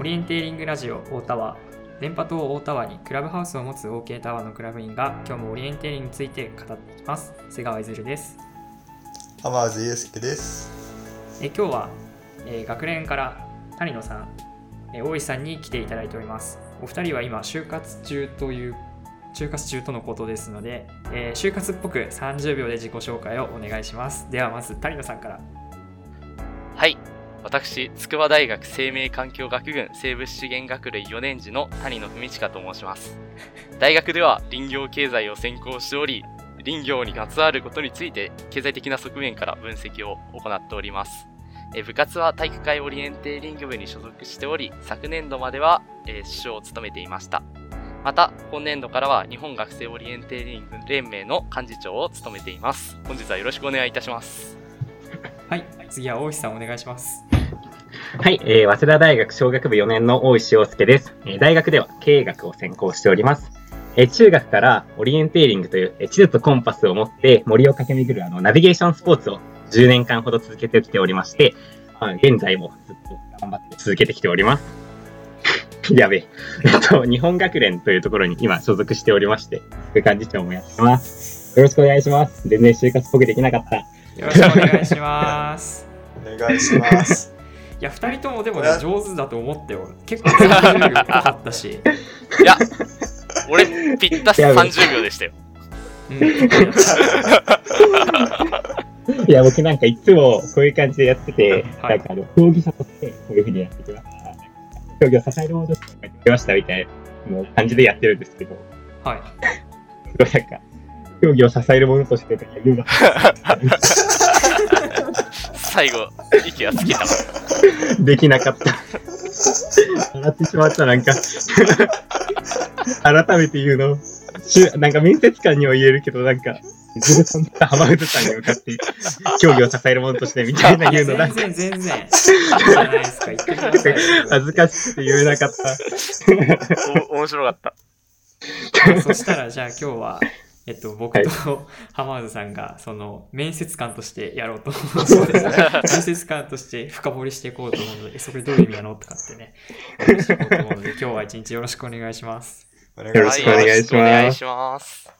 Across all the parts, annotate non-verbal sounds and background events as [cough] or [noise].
オリエンテーリングラジオ大田は電波塔大田湾にクラブハウスを持つ OK タワーのクラブ員が今日もオリエンテーリングについて語っていきます。瀬川いずるです。浜津祐介です。え今日は、えー学連から谷野さん、えー大石さんに来ていただいております。お二人は今就活中という就活中とのことですので、えー就活っぽく30秒で自己紹介をお願いします。ではまず谷野さんから。はい。私、筑波大学生命環境学群生物資源学類4年次の谷野文親と申します。大学では林業経済を専攻しており、林業にまつわることについて経済的な側面から分析を行っております。え部活は体育会オリエンテーリング部に所属しており、昨年度までは、えー主将を務めていました。また、今年度からは日本学生オリエンテーリング連盟の幹事長を務めています。本日はよろしくお願いいたします。はい次は大石さんお願いしますはい、えー、早稲田大学商学部4年の大石洋介です。えー大学では経営学を専攻しております。えー中学からオリエンテーリングという、えー地図とコンパスを持って森を駆け巡るあのナビゲーションスポーツを10年間ほど続けてきておりまして、まあ、現在もずっと頑張って続けてきております。[laughs] やべえ。えっと、日本学連というところに今所属しておりまして、副幹事長もやってます。よろしくお願いします。全然就活っぽくできなかった。よろしくお願いします [laughs] お願いします。いや2人ともでもね上手だと思ったよ。結構30秒かかったし、[laughs] いや、俺、ぴったし30秒でしたよ。うん、いや、僕なんかいつもこういう感じでやってて、はい。なんかあの、競技者としてこういうふうにやってきました。競技を支えるものとしてやってきましたみたいなもう感じでやってるんですけど、はい。[laughs] すごいなんか、競技を支えるものとしてとか言うの最後、息が尽きたわ。[laughs] できなかった。笑ってしまった、なんか。改めて言うの。しゅなんか面接官には言えるけど、なんか、ずるさんとか浜口さんに向かって、競技を支えるものとしてみたいな言うの、なんか全然全然じゃないですか言ってください恥ずかしくて言えなかった。お面白かった。そしたらじゃあ今日は、えっと、僕と [laughs] 浜田さんがその面接官としてやろうと思うので面接官として深掘りしていこうと思うのでそれどういう意味なのとかってね話していこうと思うので [laughs] 今日は一日よろしくお願いします。お願よろしくお願いしますはよろくお願いします。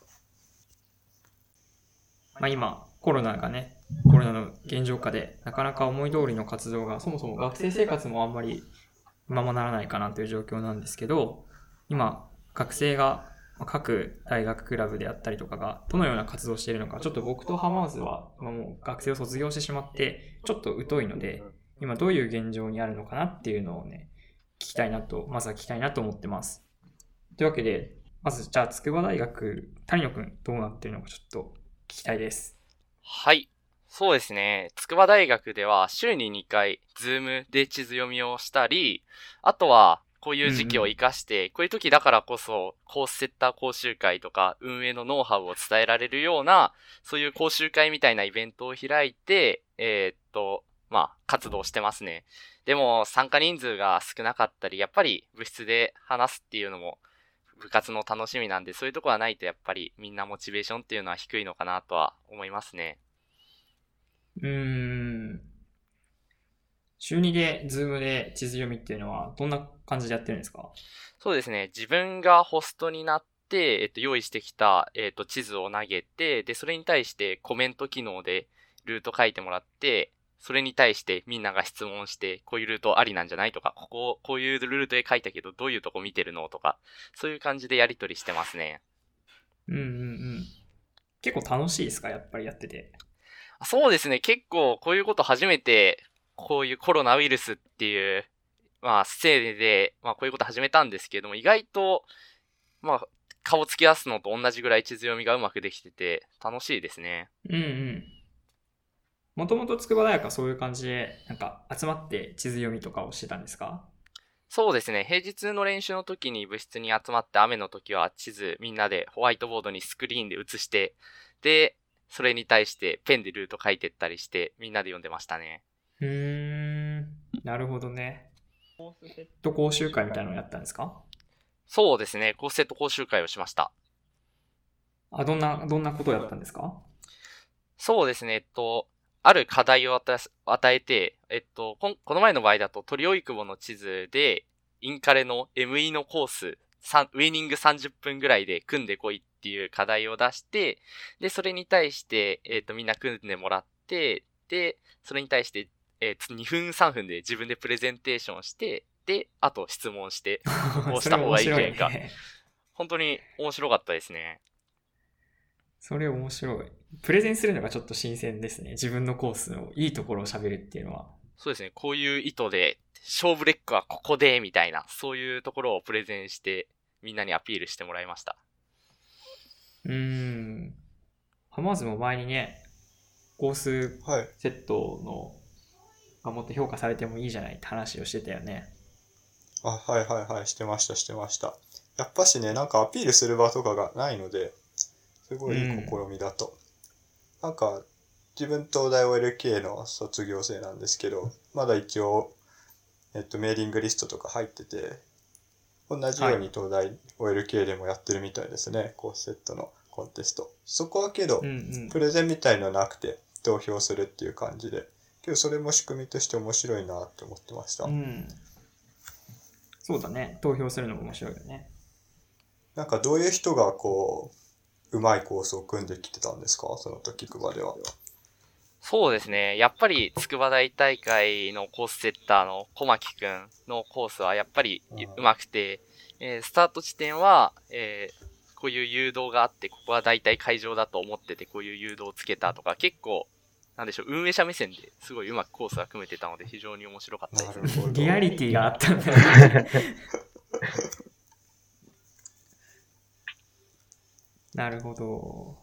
まあ、今コロナがねコロナの現状下でなかなか思い通りの活動がそもそも学生生活もあんまりままならないかなという状況なんですけど今学生がまあ各大学クラブであったりとかがどのような活動をしているのかちょっと僕とハマーズは今もう学生を卒業してしまってちょっと疎いので今どういう現状にあるのかなっていうのをね聞きたいなとまずは聞きたいなと思ってますというわけでまずじゃあ筑波大学谷野くんどうなってるのかちょっと聞きたいですはい。そうですね。筑波大学では週に2回、ズームで地図読みをしたり、あとは、こういう時期を活かして、こういう時だからこそ、コースセッター講習会とか、運営のノウハウを伝えられるような、そういう講習会みたいなイベントを開いて、えーっと、まあ、活動してますね。でも、参加人数が少なかったり、やっぱり部室で話すっていうのも、部活の楽しみなんで、そういうとこはないとやっぱりみんなモチベーションっていうのは低いのかなとは思いますね。うーん。週2で、ズームで地図読みっていうのは、どんな感じでやってるんですか？そうですね。自分がホストになって、えっと、用意してきた、えっと、地図を投げて、で、それに対してコメント機能でルート書いてもらって、それに対してみんなが質問して、こういうルートありなんじゃないとか、ここ、こういうルートで書いたけど、どういうとこ見てるのとか、そういう感じでやりとりしてますね。うんうんうん。結構楽しいですか？やっぱりやってて。そうですね。結構、こういうこと初めて、こういうコロナウイルスっていう、まあ、せいで、まあ、こういうこと始めたんですけども、意外と、まあ、顔つき出すのと同じぐらい地図読みがうまくできてて、楽しいですね。うんうん。もともと筑波大学はそういう感じで、なんか集まって地図読みとかをしてたんですか？そうですね。平日の練習の時に部室に集まって、雨の時は地図みんなでホワイトボードにスクリーンで写して、で、それに対してペンでルート書いてったりして、みんなで読んでましたね。うーん。なるほどね。と講習会みたいなのをやったんですか？そうですね。コースセット講習会をしました。あ、どんな、どんなことをやったんですか？そうですね。えっと、ある課題を与え与えて、えっと、こんこの前の場合だと鳥追久保の地図で、インカレの ME のコース、ウイニング30分ぐらいで組んでこいっていう課題を出して、で、それに対して、えっ、と、みんな組んでもらって、で、それに対して、えー2分3分で自分でプレゼンテーションして、で、あと質問して、[laughs] こうした方がいいんじゃないかそれ面白ね本当に面白かったですね。それ面白い。プレゼンするのがちょっと新鮮ですね。自分のコースのいいところを喋るっていうのは。そうですね、こういう意図で、勝負レックはここで、みたいな、そういうところをプレゼンして、みんなにアピールしてもらいました。うーん。ハマーズも前にね、コースはい。セットのがもっと評価されてもいいじゃないって話をしてたよね。あ、はいはいはい、してました、してました。やっぱしね、なんかアピールする場とかがないので、すごいいい試みだと。なんか、自分東大 OLK の卒業生なんですけど、まだ一応、えっと、メーリングリストとか入ってて、同じように東大 OLK でもやってるみたいですね、コースセットのコンテスト。そこはけどうん、うんプ。レゼンみたいのなくて投票するっていう感じで、けどそれも仕組みとして面白いなって思ってました。うん。そうだね。投票するのも面白いよね。なんかどういう人がこう、うまいコースを組んできてたんですか？その時クバでは。そうですね。やっぱり、筑波大大会のコースセッターの小牧くんのコースはやっぱりうんうまくて、えースタート地点は、えーこういう誘導があって、ここは大体会場だと思ってて、こういう誘導をつけたとか、結構、なんでしょう、運営者目線ですごいうまくコースが組めてたので、非常に面白かったです。リアリティがあったんだね。[laughs] なるほど。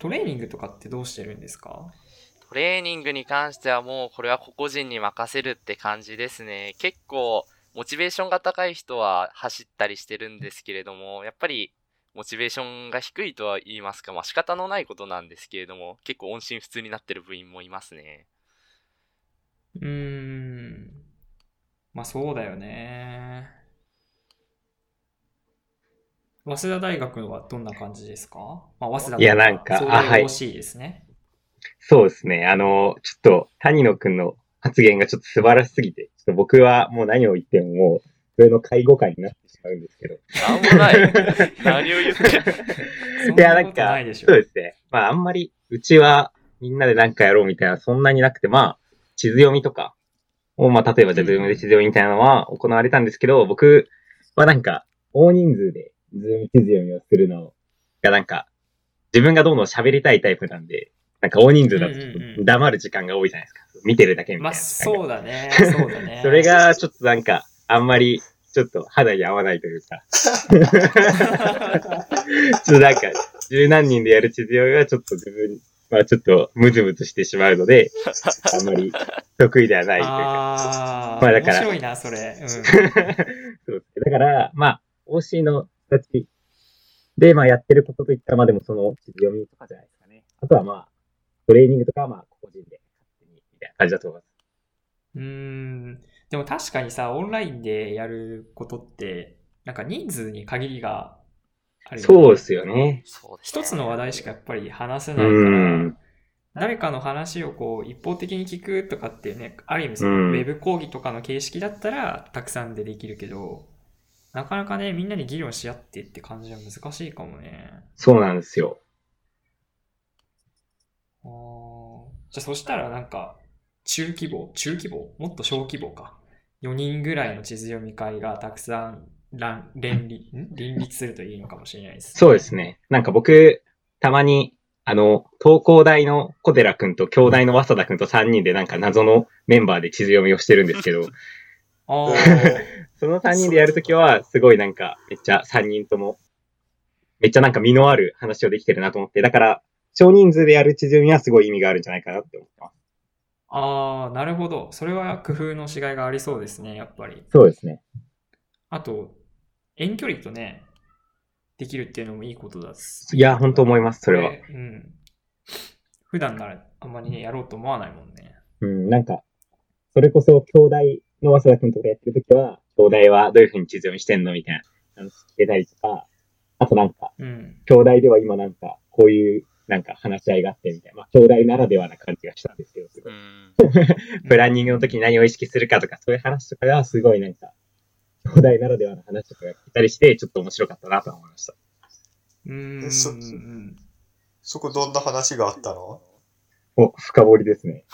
トレーニングとかってどうしてるんですか？トレーニングに関してはもうこれは個々人に任せるって感じですね。結構モチベーションが高い人は走ったりしてるんですけれども、やっぱりモチベーションが低いとは言いますか、まあ仕方のないことなんですけれども、結構音信不通になってる部員もいますね。うーん。まあそうだよね。早稲田大学はどんな感じですか？まあ早稲田いやなんかそうあはい OC ですね。そうですね。あの、ちょっと、谷野くんの発言がちょっと素晴らしすぎて、ちょっと僕はもう何を言ってももう、それの介護会になってしまうんですけど。なんもない。何を言っていや、なんかないでしょ。そうですね。まあ、あんまり、うちは、みんなでなんかやろうみたいな、そんなになくて、まあ、地図読みとかを、まあ、例えばじゃあ、ズームで地図読みみたいなのは行われたんですけど、僕はなんか、大人数で、ズーム地図読みをするのが、なんか、自分がどんどん喋りたいタイプなんで、なんか大人数だと黙る時間が多いじゃないですか。見てるだけみたいなまあ。そうだね。[laughs] そうだね。それが、ちょっとなんか、あんまり、ちょっと肌に合わないというか。ちょっとなんか、十何人でやる地図読みはちょっと自分はちょっとムズムズしてしまうので、あんまり得意ではないというか。ああ、まあだから面白いな、それ。うん。そう。だから、まあ、OC の人たちで、まあやってることといったら、まあでもその地図読みとかじゃないですかね。あとはまあ、トレーニングとかはまあ、個人で勝手に、みたいな感じだと思います。うーん。でも確かにさ、オンラインでやることって、なんか人数に限りがあるよね。そうですよね。一つの話題しかやっぱり話せうないから、ん。誰かの話をこう一方的に聞くとかってね、ある意味そうんのウェブ講義とかの形式だったらたくさんでできるけど、なかなかね、みんなで議論し合ってって感じは難しいかもね。そうなんですよ。じゃあそしたらなんか、中規模中規模？もっと小規模か。4人ぐらいの地図読み会がたくさん乱連立ん？連立するといいのかもしれないです、そうです。ね。なんか僕、たまに、あの、東工大の小寺くんと京大の早稲田くんと3人でなんか謎のメンバーで地図読みをしてるんですけど、[laughs] [laughs] その3人でやるときは、すごいなんか、めっちゃ3人とも、めっちゃなんか身のある話をできてるなと思って、だから、少人数でやる地図読みはすごい意味があるんじゃないかなって思ってます。ああ、なるほど。それは工夫のしがいがありそうですね、やっぱり。そうですね。あと、遠距離とね、できるっていうのもいいことだし。いや、本当思います、それは。こうん。普段ならあんまりね、やろうと思わないもんね。うん、なんか、それこそ、兄弟の早稲田くんとかやってるときは、兄弟はどういう風に地図読みしてんのみたいな話聞けたりとか、あとなんか、うん。兄弟では今なんか、こういう、なんか話し合いがあってみたいな、まあ、兄弟ならではな感じがしたんですけど、すごいうん。[laughs] プランニングの時に何を意識するかとか、そういう話とかがすごいなんか、東大ならではの話とかが聞いたりして、ちょっと面白かったなと思いました。うーん。えそうんそこどんな話があったの？お、深掘りですね。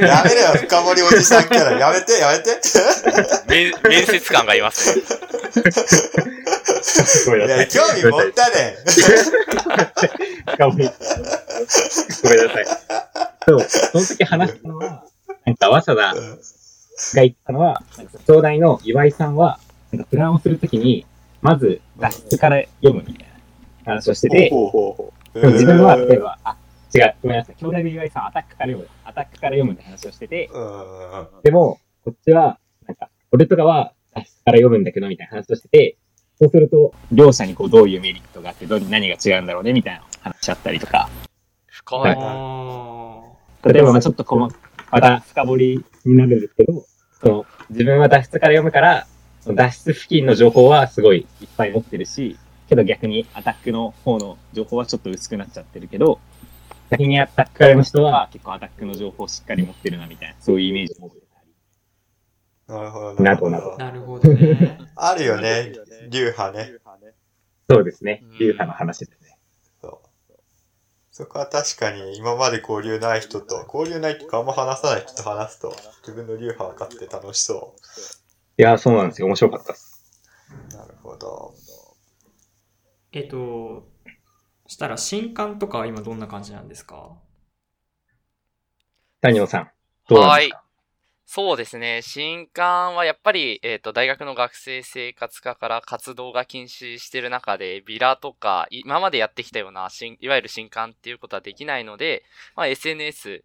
やめろよ、深掘りおじさんキャラ。やめて、やめて。面面接官がいますね。ごめんなさい。いや、興味持ったね。深掘り。ごめんなさい。そう、その時話したのは、なんか、早稲田が言ったのは、なんか東大の岩井さんは、なんかプランをするときに、まず脱出から読むみたいな話をしてて、自分は、例えば、あ、違う、ごめんなさい。兄弟の岩井さんはアタックから読む。アタックから読むって話をしてて、うん。でも、こっちは、なんか、俺とかは脱出から読むんだけど、みたいな話をしてて、そうすると、両者にこう、どういうメリットがあって、どう何が違うんだろうね、みたいな話し合ったりとか、深い。はいあ例えば、まあちょっとこの、また深掘りになるんですけど、その、自分は脱出から読むから、その脱出付近の情報はすごいいっぱい持ってるし、けど逆にアタックの方の情報はちょっと薄くなっちゃってるけど、先にアタックから読む人は結構アタックの情報をしっかり持ってるな、みたいな、そういうイメージを持ってたり。なるほど。などなどーなるほど [laughs] ね。あるよね、流派ね。そうですねうん。流派の話ですね。そうそこは確かに今まで交流ない人と、交流ないっていうかあんま話さない人と話すと、自分の流派分かって楽しそいや、そうなんですよ。面白かったです。う。なるほど。えっと、そしたら新刊とかは今どんな感じなんですか？谷野さん、どうなんですか？そうですね。新刊はやっぱり、えっ、と、大学の学生生活科から活動が禁止してる中で、ビラとか、今までやってきたような新、いわゆる新刊っていうことはできないので、まあ、SNS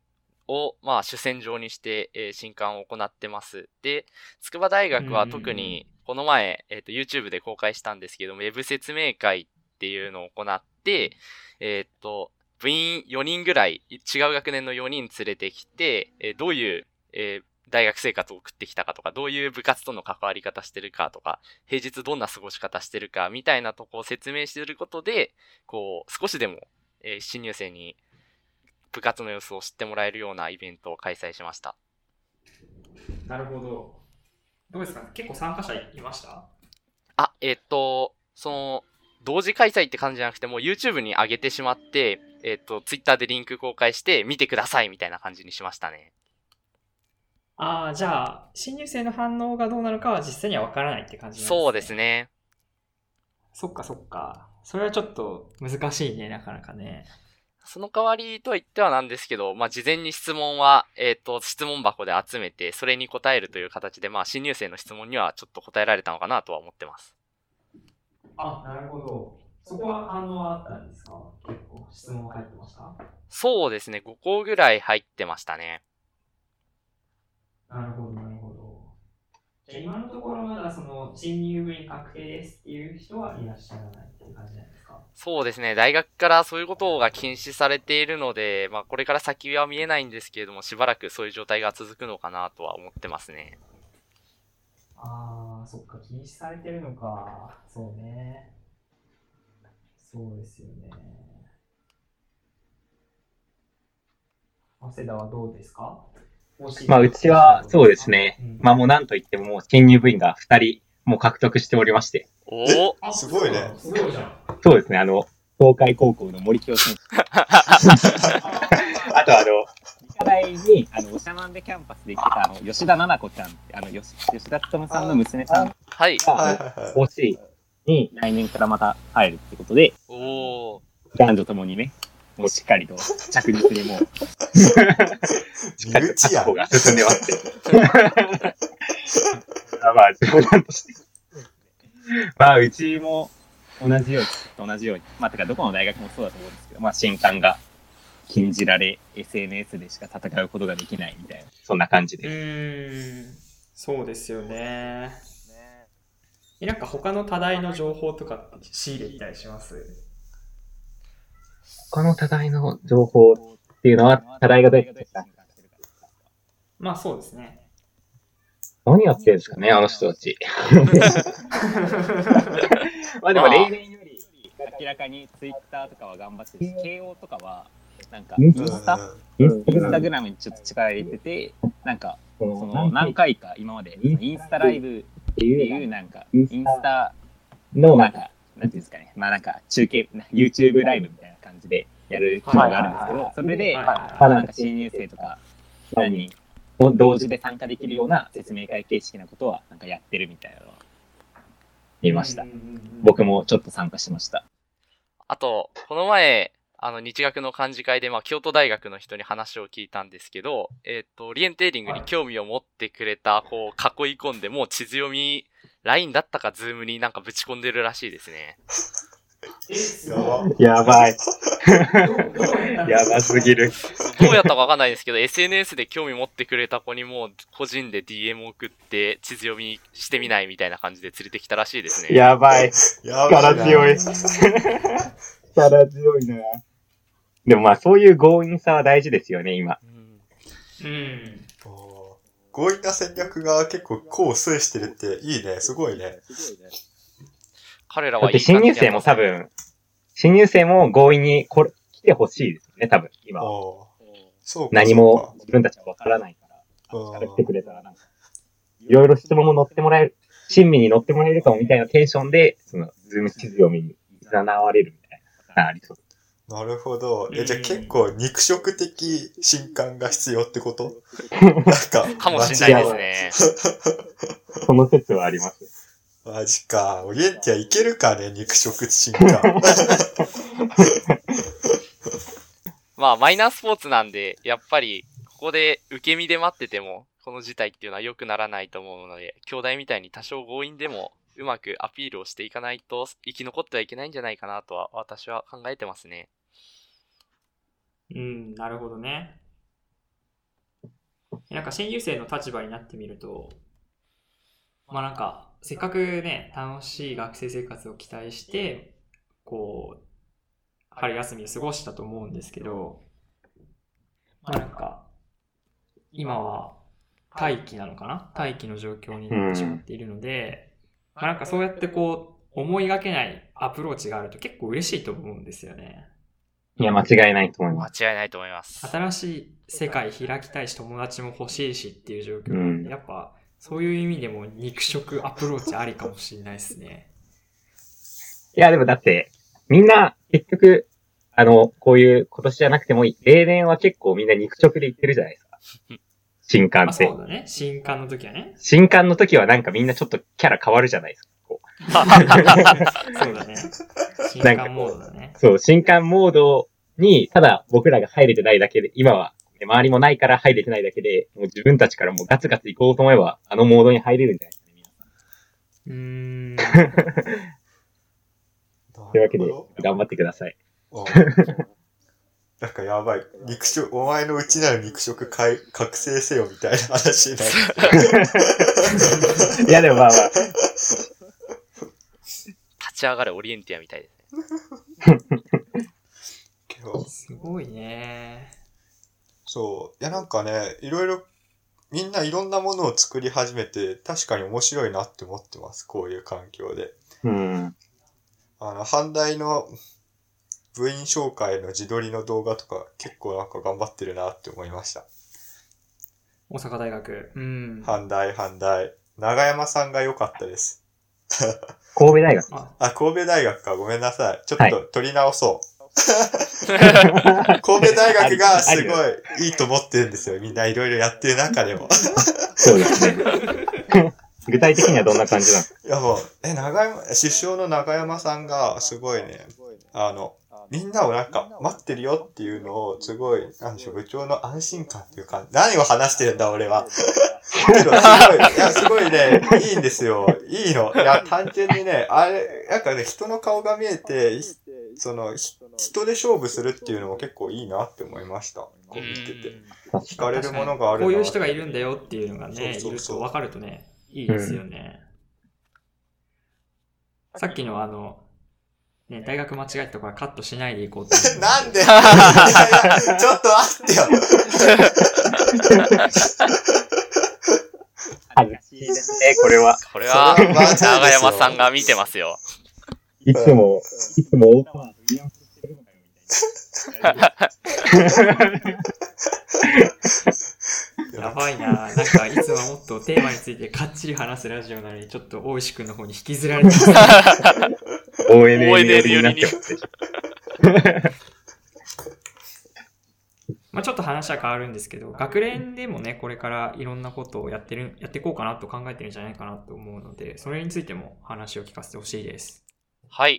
を、まあ、主戦場にして、えー新刊を行ってます。で、筑波大学は特に、この前、えっ、と、YouTube で公開したんですけども、ウェブ説明会っていうのを行って、えっ、と、部員4人ぐらい、違う学年の4人連れてきて、えーどういう、えー大学生活を送ってきたかとか、どういう部活との関わり方してるかとか、平日どんな過ごし方してるかみたいなとこを説明してることで、こう、少しでも、えー新入生に部活の様子を知ってもらえるようなイベントを開催しました。なるほど。どうですか？結構参加者いました？あ、えっと、その、同時開催って感じじゃなくて、もう YouTube に上げてしまって、えっと、Twitter でリンク公開して、見てくださいみたいな感じにしましたね。ああ、じゃあ、新入生の反応がどうなるかは実際にはわからないって感じなんですね。そうです。ね。そっかそっか。それはちょっと難しいね、なかなかね。その代わりとは言ってはなんですけど、まあ、事前に質問は、えっ、と、質問箱で集めて、それに答えるという形で、まあ、新入生の質問にはちょっと答えられたのかなとは思ってます。あ、なるほど。そこは反応はあったんですか？結構質問入ってました？そうですね、5個ぐらい入ってましたね。なるほど、なるほど。じゃあ今のところまだその新入部員確定ですっていう人はいらっしゃらないっていう感じなんですか？そうですね、大学からそういうことが禁止されているので、まあ、これから先は見えないんですけれども、しばらくそういう状態が続くのかなとは思ってますね。ああ、そっか、禁止されてるのか。そうね。そうですよね。早稲田はどうですか？まあ、うちは、そうですねうん。まあ、もうなんといっても、もう新入部員が2人、もう獲得しておりまして。おおあすごいねすごいじゃん。そうですね、あの、東海高校の森清選手。[laughs] [laughs] あと、あの、理科大に、あの、おしゃまんでキャンパスで行ってた、あの、吉田奈々子ちゃんって、あの、吉吉田勉さんの娘さんはい。が、はいはいはい。OC に来年からまた入るってことで、おお男女ともにね、もうしっかりと着実にもう、しっかりと確保が進んでますって。あまあ、冗談として。まあ、うちも同じように、同じように。まあ、てか、どこの大学もそうだと思うんですけど、まあ、新刊が禁じられ、SNS でしか戦うことができないみたいな、そんな感じうで。ーん、そうですよね。えなんか他の多大の情報とかって仕入れたりします？他の多大の情報っていうのは、多大がどうやってまあそうですね。何やってるんですかね、あの人たち。[laughs] まあでも例年より明らかにツイッターとかは頑張ってるし、慶応とかは、なんか、インスタ？インスタグラムにちょっと力入れてて、なんか、その何回か今まで、インスタライブっていう、なんか、インスタの、なんか、なんていうんですかね、まあなんか、中継、YouTube ライブみたいな感じでやる機能があるんですけど、それで、なんか新入生とか、何同時で参加できるような説明会形式なことは、なんかやってるみたいなのは見ました。僕もちょっと参加しました。あと、この前、あの、日学の幹事会で、まあ、京都大学の人に話を聞いたんですけど、えっ、と、オリエンテーリングに興味を持ってくれた、こう、囲い込んで、もう地図読み、LINE だったか、ズームになんかぶち込んでるらしいですね。やば。い。[laughs] やばすぎる。どうやったかわかんないですけど、SNS で興味持ってくれた子にも、個人で DM 送って、地図読みしてみないみたいな感じで連れてきたらしいですね。やばい。やばいな。力強い。[laughs] [laughs] 力強いな。でもまあそういう強引さは大事ですよね、今。うんうん。強引な戦略が結構功を制してるっていいね。すごいね。だ彼らはいいって新入生も多分、新入生も強引にこれ来てほしいですよね、多分、今そうか。何も自分たちはわからないから、か、喋ってくれたらなんか、いろいろ質問も乗ってもらえる、親身に乗ってもらえるかもみたいなテンションで、その、ズーム地図読みに誘われるみたいなありそう。なるほど。え、じゃあうん結構肉食的新刊が必要ってこと？[laughs] なんか。かもしれないですね。その説はあります。マジか。オリエンティアいけるかね、肉食新刊。[laughs] まあ、マイナースポーツなんで、やっぱり、ここで受け身で待ってても、この事態っていうのは良くならないと思うので、兄弟みたいに多少強引でも、うまくアピールをしていかないと、生き残ってはいけないんじゃないかなとは、私は考えてますね。うん、なるほどね。なんか新入生の立場になってみると、まあなんか、せっかくね、楽しい学生生活を期待して、こう、春休みを過ごしたと思うんですけど、まあなんか、今は待機なのかな？待機の状況になってしまっているので、まあなんかそうやってこう、思いがけないアプローチがあると結構嬉しいと思うんですよね。いや、間違いないと思い間ます。違いないと思います。新しい世界開きたいし友達も欲しいしっていう状況なんで、うんやっぱそういう意味でも肉食アプローチありかもしれないですね。いや、でもだって、みんな、結局、あの、こういう今年じゃなくてもいい。例年は結構みんな肉食で行ってるじゃないですか。[laughs] 新刊まあってそう。だね。新刊の時はね。新刊の時はなんかみんなちょっとキャラ変わるじゃないですか。そうだね。新刊モードだね。そう、新刊モードに、ただ僕らが入れてないだけで、今は、周りもないから入れてないだけで、もう自分たちからもうガツガツ行こうと思えば、あのモードに入れるんじゃないですかね、皆さん。うーん。というわけで頑張ってください。どなんかやばい。肉食、お前の内なる肉食かい覚醒せよみたいな話になる。[laughs] いや、でもまあまあ、立ち上がるオリエンティアみたいですね。けどすごいね。そう。いや、なんかね、いろいろ、みんないろんなものを作り始めて、確かに面白いなって思ってます。こういう環境で。うん。あの、阪大の部員紹介の自撮りの動画とか、結構なんか頑張ってるなって思いました。大阪大学。うん。阪大、阪大。長山さんが良かったです。神戸大学。あ、あ、神戸大学か。ごめんなさい。ちょっはいと取り直そう。[laughs] 神戸大学がすごいいいと思ってるんですよ。みんないろいろやってる中でも。そうですね。[laughs] 具体的にはどんな感じなの？いやもう、え、長山、首相の長山さんがすごいね、あの、みんなをなんか待ってるよっていうのをすごい、なんでしょう、部長の安心感っていうか、何を話してるんだ俺は。けどすごい、いや、すごいね、いいんですよ。いいの。いや、単純にね、あれ、なんかね、人の顔が見えて、いその、ひ人で勝負するっていうのも結構いいなって思いました。こう見てて。惹かれるものがあるなこういう人がいるんだよっていうのがね、そういそうそうると分かるとね、いいですよね。さっきのあの、ね、大学間違えたところはカットしないでいこうと思って。[laughs] なんで？[laughs] いやいや、ちょっと待ってよ。恥ずかしいですね、これは。これは長山さんが見てますよ。いつも、いつもオーパーと言い訳してるのかよ、みたいな。[laughs] やばいななんかいつももっとテーマについてかっちり話すラジオなのに、ちょっと大石くんの方に引きずられてます。りになっちゃって。まあちょっと話は変わるんですけど、学連でもね、これからいろんなことをやってる、やっていこうかなと考えてるんじゃないかなと思うので、それについても話を聞かせてほしいです。はい。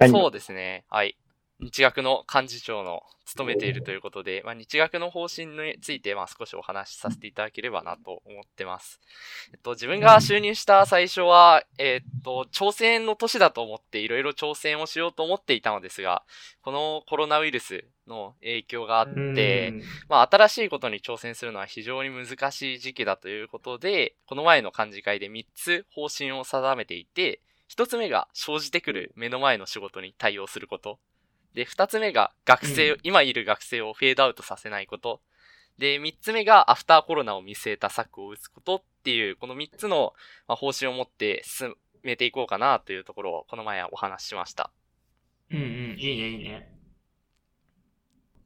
何そうですね。はい。日学の幹事長の務めているということで、まあ、日学の方針について、まあ、少しお話しさせていただければなと思ってます。えっと、自分が就任した最初は、えっと、挑戦の年だと思って、いろいろ挑戦をしようと思っていたのですが、このコロナウイルスの影響があって、うんまあ、新しいことに挑戦するのは非常に難しい時期だということで、この前の幹事会で3つ方針を定めていて、1つ目が生じてくる目の前の仕事に対応すること。で、2つ目が学生、うん今いる学生をフェードアウトさせないこと。で、3つ目がアフターコロナを見据えた策を打つことっていう、この3つのまあ方針を持って進めていこうかなというところをこの前はお話ししました。うんうん、いいね、いいね。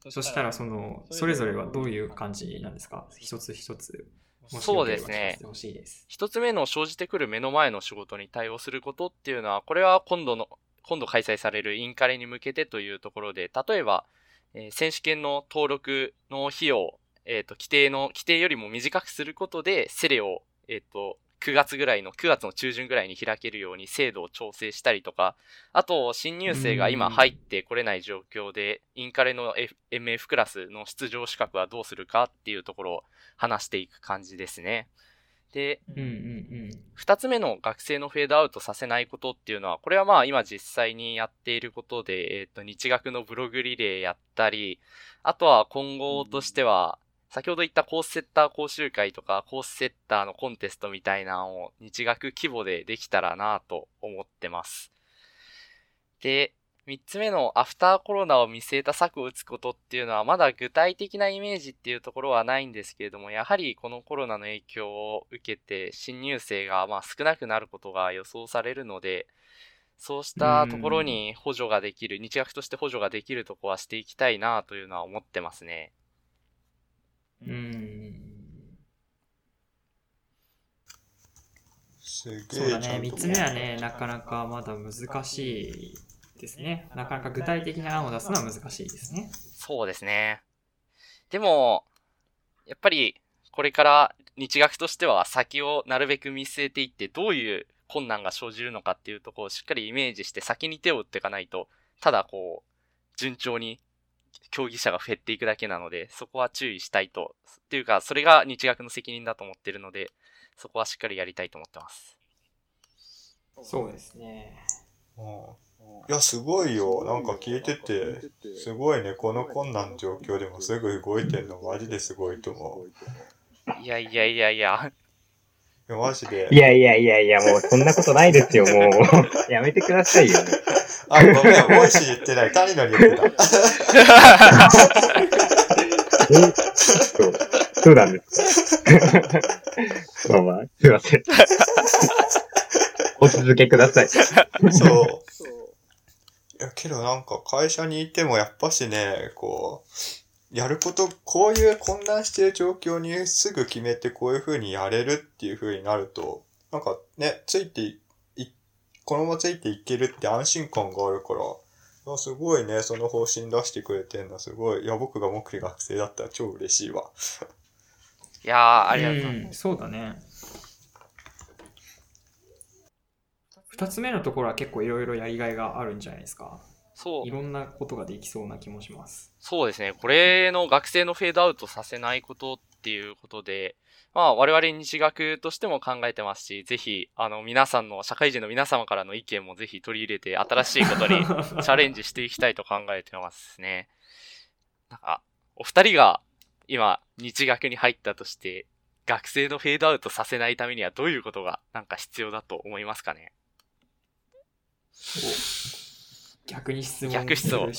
そしたら、その、それぞれはどういう感じなんですか？一つ一つ。そうですね聞かせてほしいです。一つ目の生じてくる目の前の仕事に対応することっていうのは、これは今度の、今度開催されるインカレに向けてというところで、例えば、えー選手権の登録の費用、えっ、と、規定の、規定よりも短くすることで、セレを、えっ、と、9月ぐらいの、9月の中旬ぐらいに開けるように制度を調整したりとか、あと、新入生が今入ってこれない状況で、インカレの、F、MF クラスの出場資格はどうするかっていうところを話していく感じですね。で、うんうん二つ目の学生のフェードアウトさせないことっていうのは、これはまあ今実際にやっていることで、えっ、と、日学のブログリレーやったり、あとは今後としては、先ほど言ったコースセッター講習会とか、コースセッターのコンテストみたいなのを日学規模でできたらなと思ってます。で、三つ目のアフターコロナを見据えた策を打つことっていうのはまだ具体的なイメージっていうところはないんですけれども、やはりこのコロナの影響を受けて新入生がまあ少なくなることが予想されるので、そうしたところに補助ができる、日学として補助ができるとこはしていきたいなというのは思ってますね。うん。うん。すげそうだね。えちゃんと三つ目はね、なかなかまだ難しいですね。なかなか具体的な案を出すのは難しいですね。そうですね。でも、やっぱりこれから日学としては先をなるべく見据えていってどういう困難が生じるのかっていうところをしっかりイメージして先に手を打っていかないと、ただこう、順調に競技者が減っていくだけなので、そこは注意したいと。っていうか、それが日学の責任だと思ってるので、そこはしっかりやりたいと思ってます。そうですね。うんいや、すごいよ。なんか聞いてて、すごいね。この困難の状況でもすぐ動いてんの、マジですごいと思う。いやいやいやいや。いや、マジでい。やいやいやいや、もうそんなことないですよ、もう。[laughs] やめてくださいよ。あ、ごめん、ボイシー言ってない。谷野に言ってた。[laughs] えそう、そうなんですか。[laughs] まあまあ、すいません。お続けください。そう。いや、けどなんか会社にいてもやっぱしね、こう、やること、こういう混乱してる状況にすぐ決めてこういう風にやれるっていう風になると、なんかね、ついてい、いこのままついていけるって安心感があるから、すごいね、その方針出してくれてんのすごい。いや、僕が目利学生だったら超嬉しいわ。[laughs] いやー、ありがとうそうだね。二つ目のところは結構いろいろやりがいがあるんじゃないですか。そうい。ろんなことができそうな気もします。そうですね。これの学生のフェードアウトさせないことっていうことで、まあ我々日学としても考えてますし、ぜひ、あの皆さんの、社会人の皆様からの意見もぜひ取り入れて新しいことに [laughs] チャレンジしていきたいと考えてますね。なんか、お二人が今日学に入ったとして、学生のフェードアウトさせないためにはどういうことがなんか必要だと思いますかね？逆に質問逆質問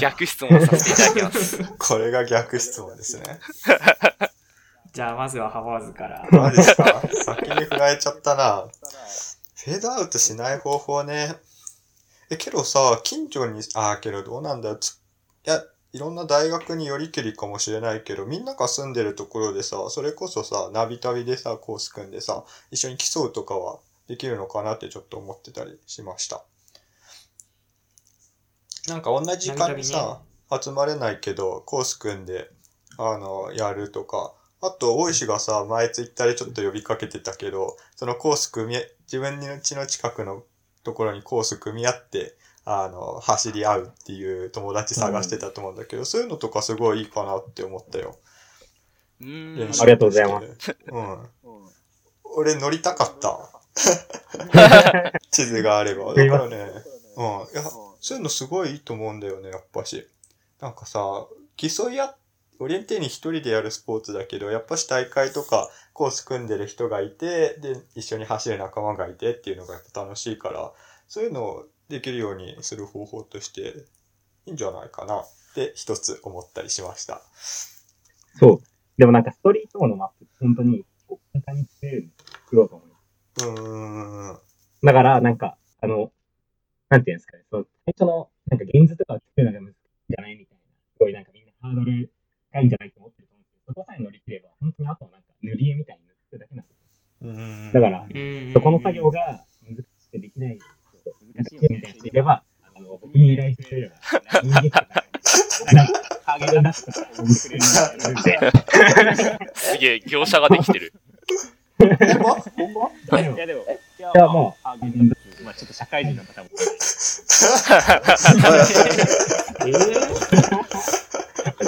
逆質問させていただきます。[laughs] これが逆質問ですね。じゃあまずはハワーズから。マジですか？先に振られちゃったな。フェードアウトしない方法ね。え、けどさ、近所に、あーけどどうなんだよ。ついや、いろんな大学によりけりかもしれないけど、みんなが住んでるところでさ、それこそさ、ナビ旅でさ、コース組んでさ、一緒に競うとかはできるのかなってちょっと思ってたりしました。なんか同じ時間にさ、集まれないけど、コース組んで、あの、やるとか、あと、大石がさ、前ツイッターでちょっと呼びかけてたけど、そのコース組み、自分の家の近くのところにコース組み合って、あの、走り合うっていう友達探してたと思うんだけど、そういうのとかすごいいいかなって思ったよ。うーん。ありがとうございます。うん。俺乗りたかった。[laughs] 地図があれば。[laughs] だからね、うん。いや、そういうのすごいいいと思うんだよね、やっぱし。なんかさ、競い合っオリエンテーリング一人でやるスポーツだけど、やっぱし大会とかコース組んでる人がいて、で、一緒に走る仲間がいてっていうのがやっぱ楽しいから、そういうのをできるようにする方法としていいんじゃないかなって一つ思ったりしました。そう。でもなんかストリートのマップ、本当に、簡単に作れるの作ろうと思う。うーん。だから、なんか、あの、なんていうんですかね、その、最初の、なんか、現図とかを作るのが難しいんじゃないみたいな、すごいなんかみんなハードルがいいんじゃないと思ってると思うんですけど、そこさえ乗り切れば、本当にあとはなんか、塗り絵みたいに塗ってるだけなんですよ。だから、うん。そこの作業が難しくてできない、難しいみたいな人いれば、あの、僕に依頼してくれれば、くれるん。で、すげえ、業者ができてる。ほん。まほん。まいやでも、いやもうまあちょっと社会人の方も。えー？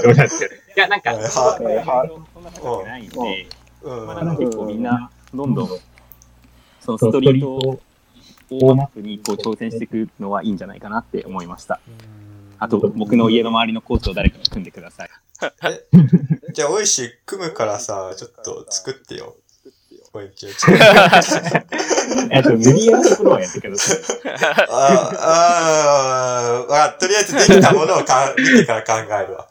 冗談ですけど。いや、なんか、そんな高くないんで、うん。まあなんか結構みんな、どんどん、そのストリート大マップにこう挑戦していくのはいいんじゃないかなって思いました。あと、僕の家の周りのコースを誰かに組んでください。じゃあ、おいし、組むからさ、ちょっと作ってよ。[laughs] [laughs] えっと、塗り絵のところはやってください。ああ、あとりあえずできたものをか [laughs] 見てから考えるわ。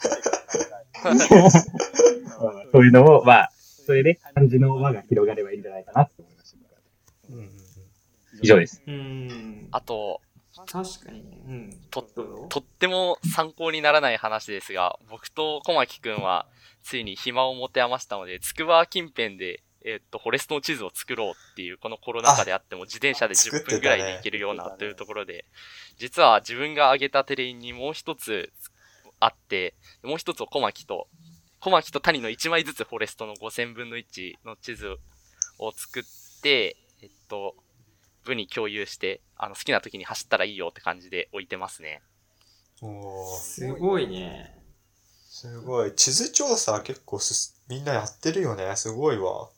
そういうのを、まあ、それで漢字の輪が広がればいいんじゃないかなって思いました。うん以上です。うん。あと、確かにね。うん。ととっても参考にならない話ですが、僕と小牧くんは、ついに暇を持て余したので、つくば近辺で、えっと、フォレストの地図を作ろうっていう、このコロナ禍であっても、自転車で10作ってたね分ぐらいで行けるようなというところで、実は自分が挙げたテレインにもう一つあって、もう一つを小牧と、小牧と谷の1枚ずつフォレストの5000分の1の地図を作って、えっと、部に共有して、あの、好きな時に走ったらいいよって感じで置いてますね。おーすごいね。すごい。地図調査結構すみんなやってるよね。すごいわ。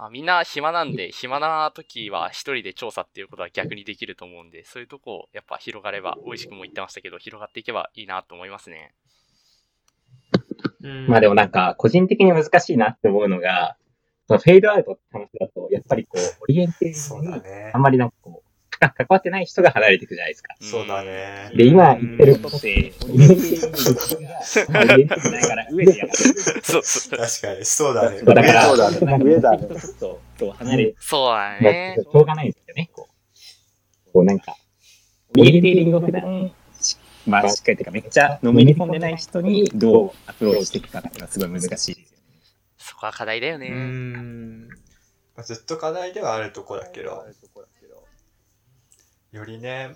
あみんな暇なんで、暇な時は一人で調査っていうことは逆にできると思うんで、そういうとこをやっぱ広がれば、大石くんも言ってましたけど、広がっていけばいいなと思いますね。うんまあでもなんか、個人的に難しいなって思うのが、そのフェードアウトって話だと、やっぱりこう、オリエンテーリそうングに、あん。まりなんかこう、関わってない人が離れていくじゃないですか。そうだね。で、今言ってることって、オリエンテーリングが、オリエンテーリングないから上でやってる。そうそう。確かに、そうだね。だから、そうだね上だねちょっと、そう離れそうだまあね。しょうがないんですよね。こう、こうなんか、オリエンテーリングを普段、まあしっかりというかめっちゃのめり込んでない人にどうアプローチしていくかっていうのはすごい難しいですよね。そこは課題だようね。ずっと課題ではあるとこだけど、よりね、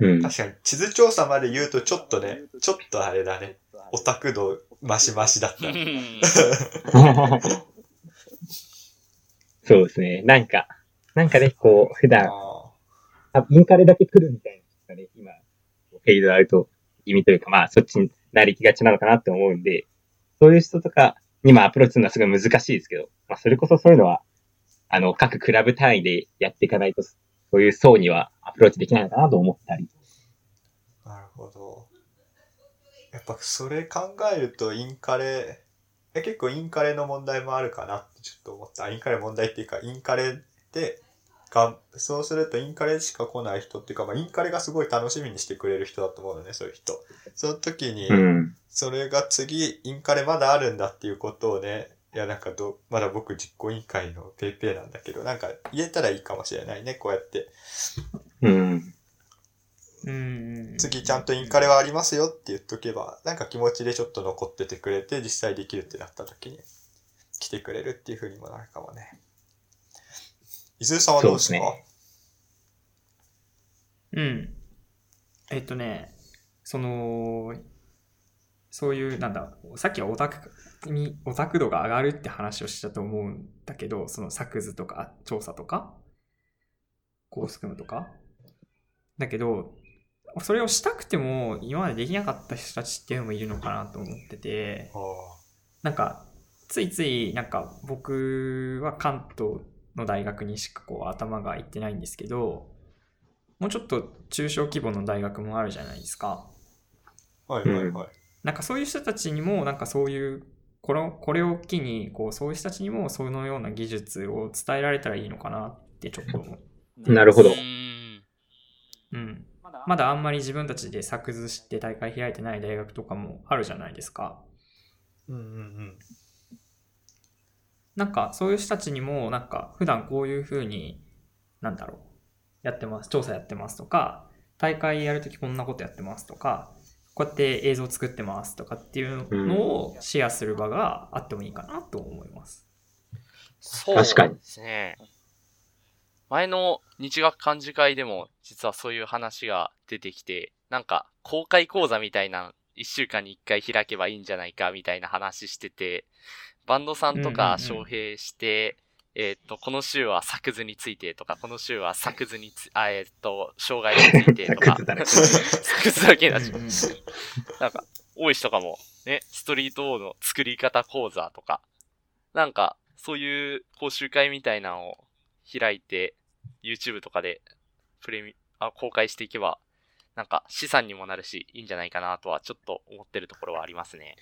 うん。確かに地図調査まで言うとちょっとね、ちょっとあれだね。オタク度マシマシだった。[laughs] そうですね。なんか、なんかね、こう、普段、ああインカレだけ来るみたいなね、今、フェードアウト気味というか、まあ、そっちになりきがちなのかなって思うんで、そういう人とかにまあアプローチするのはすごい難しいですけど、まあ、それこそそういうのは、あの、各クラブ単位でやっていかないと、そういう層にはアプローチできないのかなと思ったり。あ、なるほど。やっぱそれ考えるとインカレ、え結構インカレの問題もあるかなってちょっと思った。インカレ問題っていうか、インカレで、がそうするとインカレしか来ない人っていうか、まあ、インカレがすごい楽しみにしてくれる人だと思うのね、そういう人。その時に、うん。それが次、インカレまだあるんだっていうことをね、いやなんかど、まだ僕実行委員会のペイペイなんだけど、なんか言えたらいいかもしれないね、こうやって。うん。うん。次ちゃんとインカレはありますよって言っとけば、なんか気持ちでちょっと残っててくれて、実際できるってなった時に来てくれるっていう風にもなるかもね。伊豆さんはどうですか？そうでうん。えっとね、その、そういう、なんだ、さっきはオタクに、オタク度が上がるって話をしたと思うんだけど、その作図とか調査とか、コース組むとか。だけど、それをしたくても今までできなかった人たちっていうのもいるのかなと思ってて、なんか、ついつい、なんか僕は関東の大学にしかこう頭がいってないんですけど、もうちょっと中小規模の大学もあるじゃないですか。はいはいはい。なんかそういう人たちにも、なんかそういう、これをこれを機に、こう、そういう人たちにもそのような技術を伝えられたらいいのかなってちょっと思う。なるほどう。ん。うん。まだあんまり自分たちで作図して大会開いてない大学とかもあるじゃないですか。うんうんうん。なんかそういう人たちにもなんか普段こういう風になんだろうやってます調査やってますとか大会やるときこんなことやってますとかこうやって映像作ってますとかっていうのをシェアする場があってもいいかなと思います。そう確かにですね。前の日学漢字会でも実はそういう話が出てきて、なんか公開講座みたいな一週間に一回開けばいいんじゃないかみたいな話してて、バンドさんとうんうんうんか招聘して、えっ、と、この週は作図についてとか、この週は作図につ、[laughs] あ、えっ、と、障害についてとか。作図だらけ、になっちゃうなんか、大石とかも、ね、ストリート王の作り方講座とか、なんか、そういう講習会みたいなのを開いて、YouTube とかでプレミ、あ、公開していけば、なんか資産にもなるし、いいんじゃないかなとはちょっと思ってるところはありますね。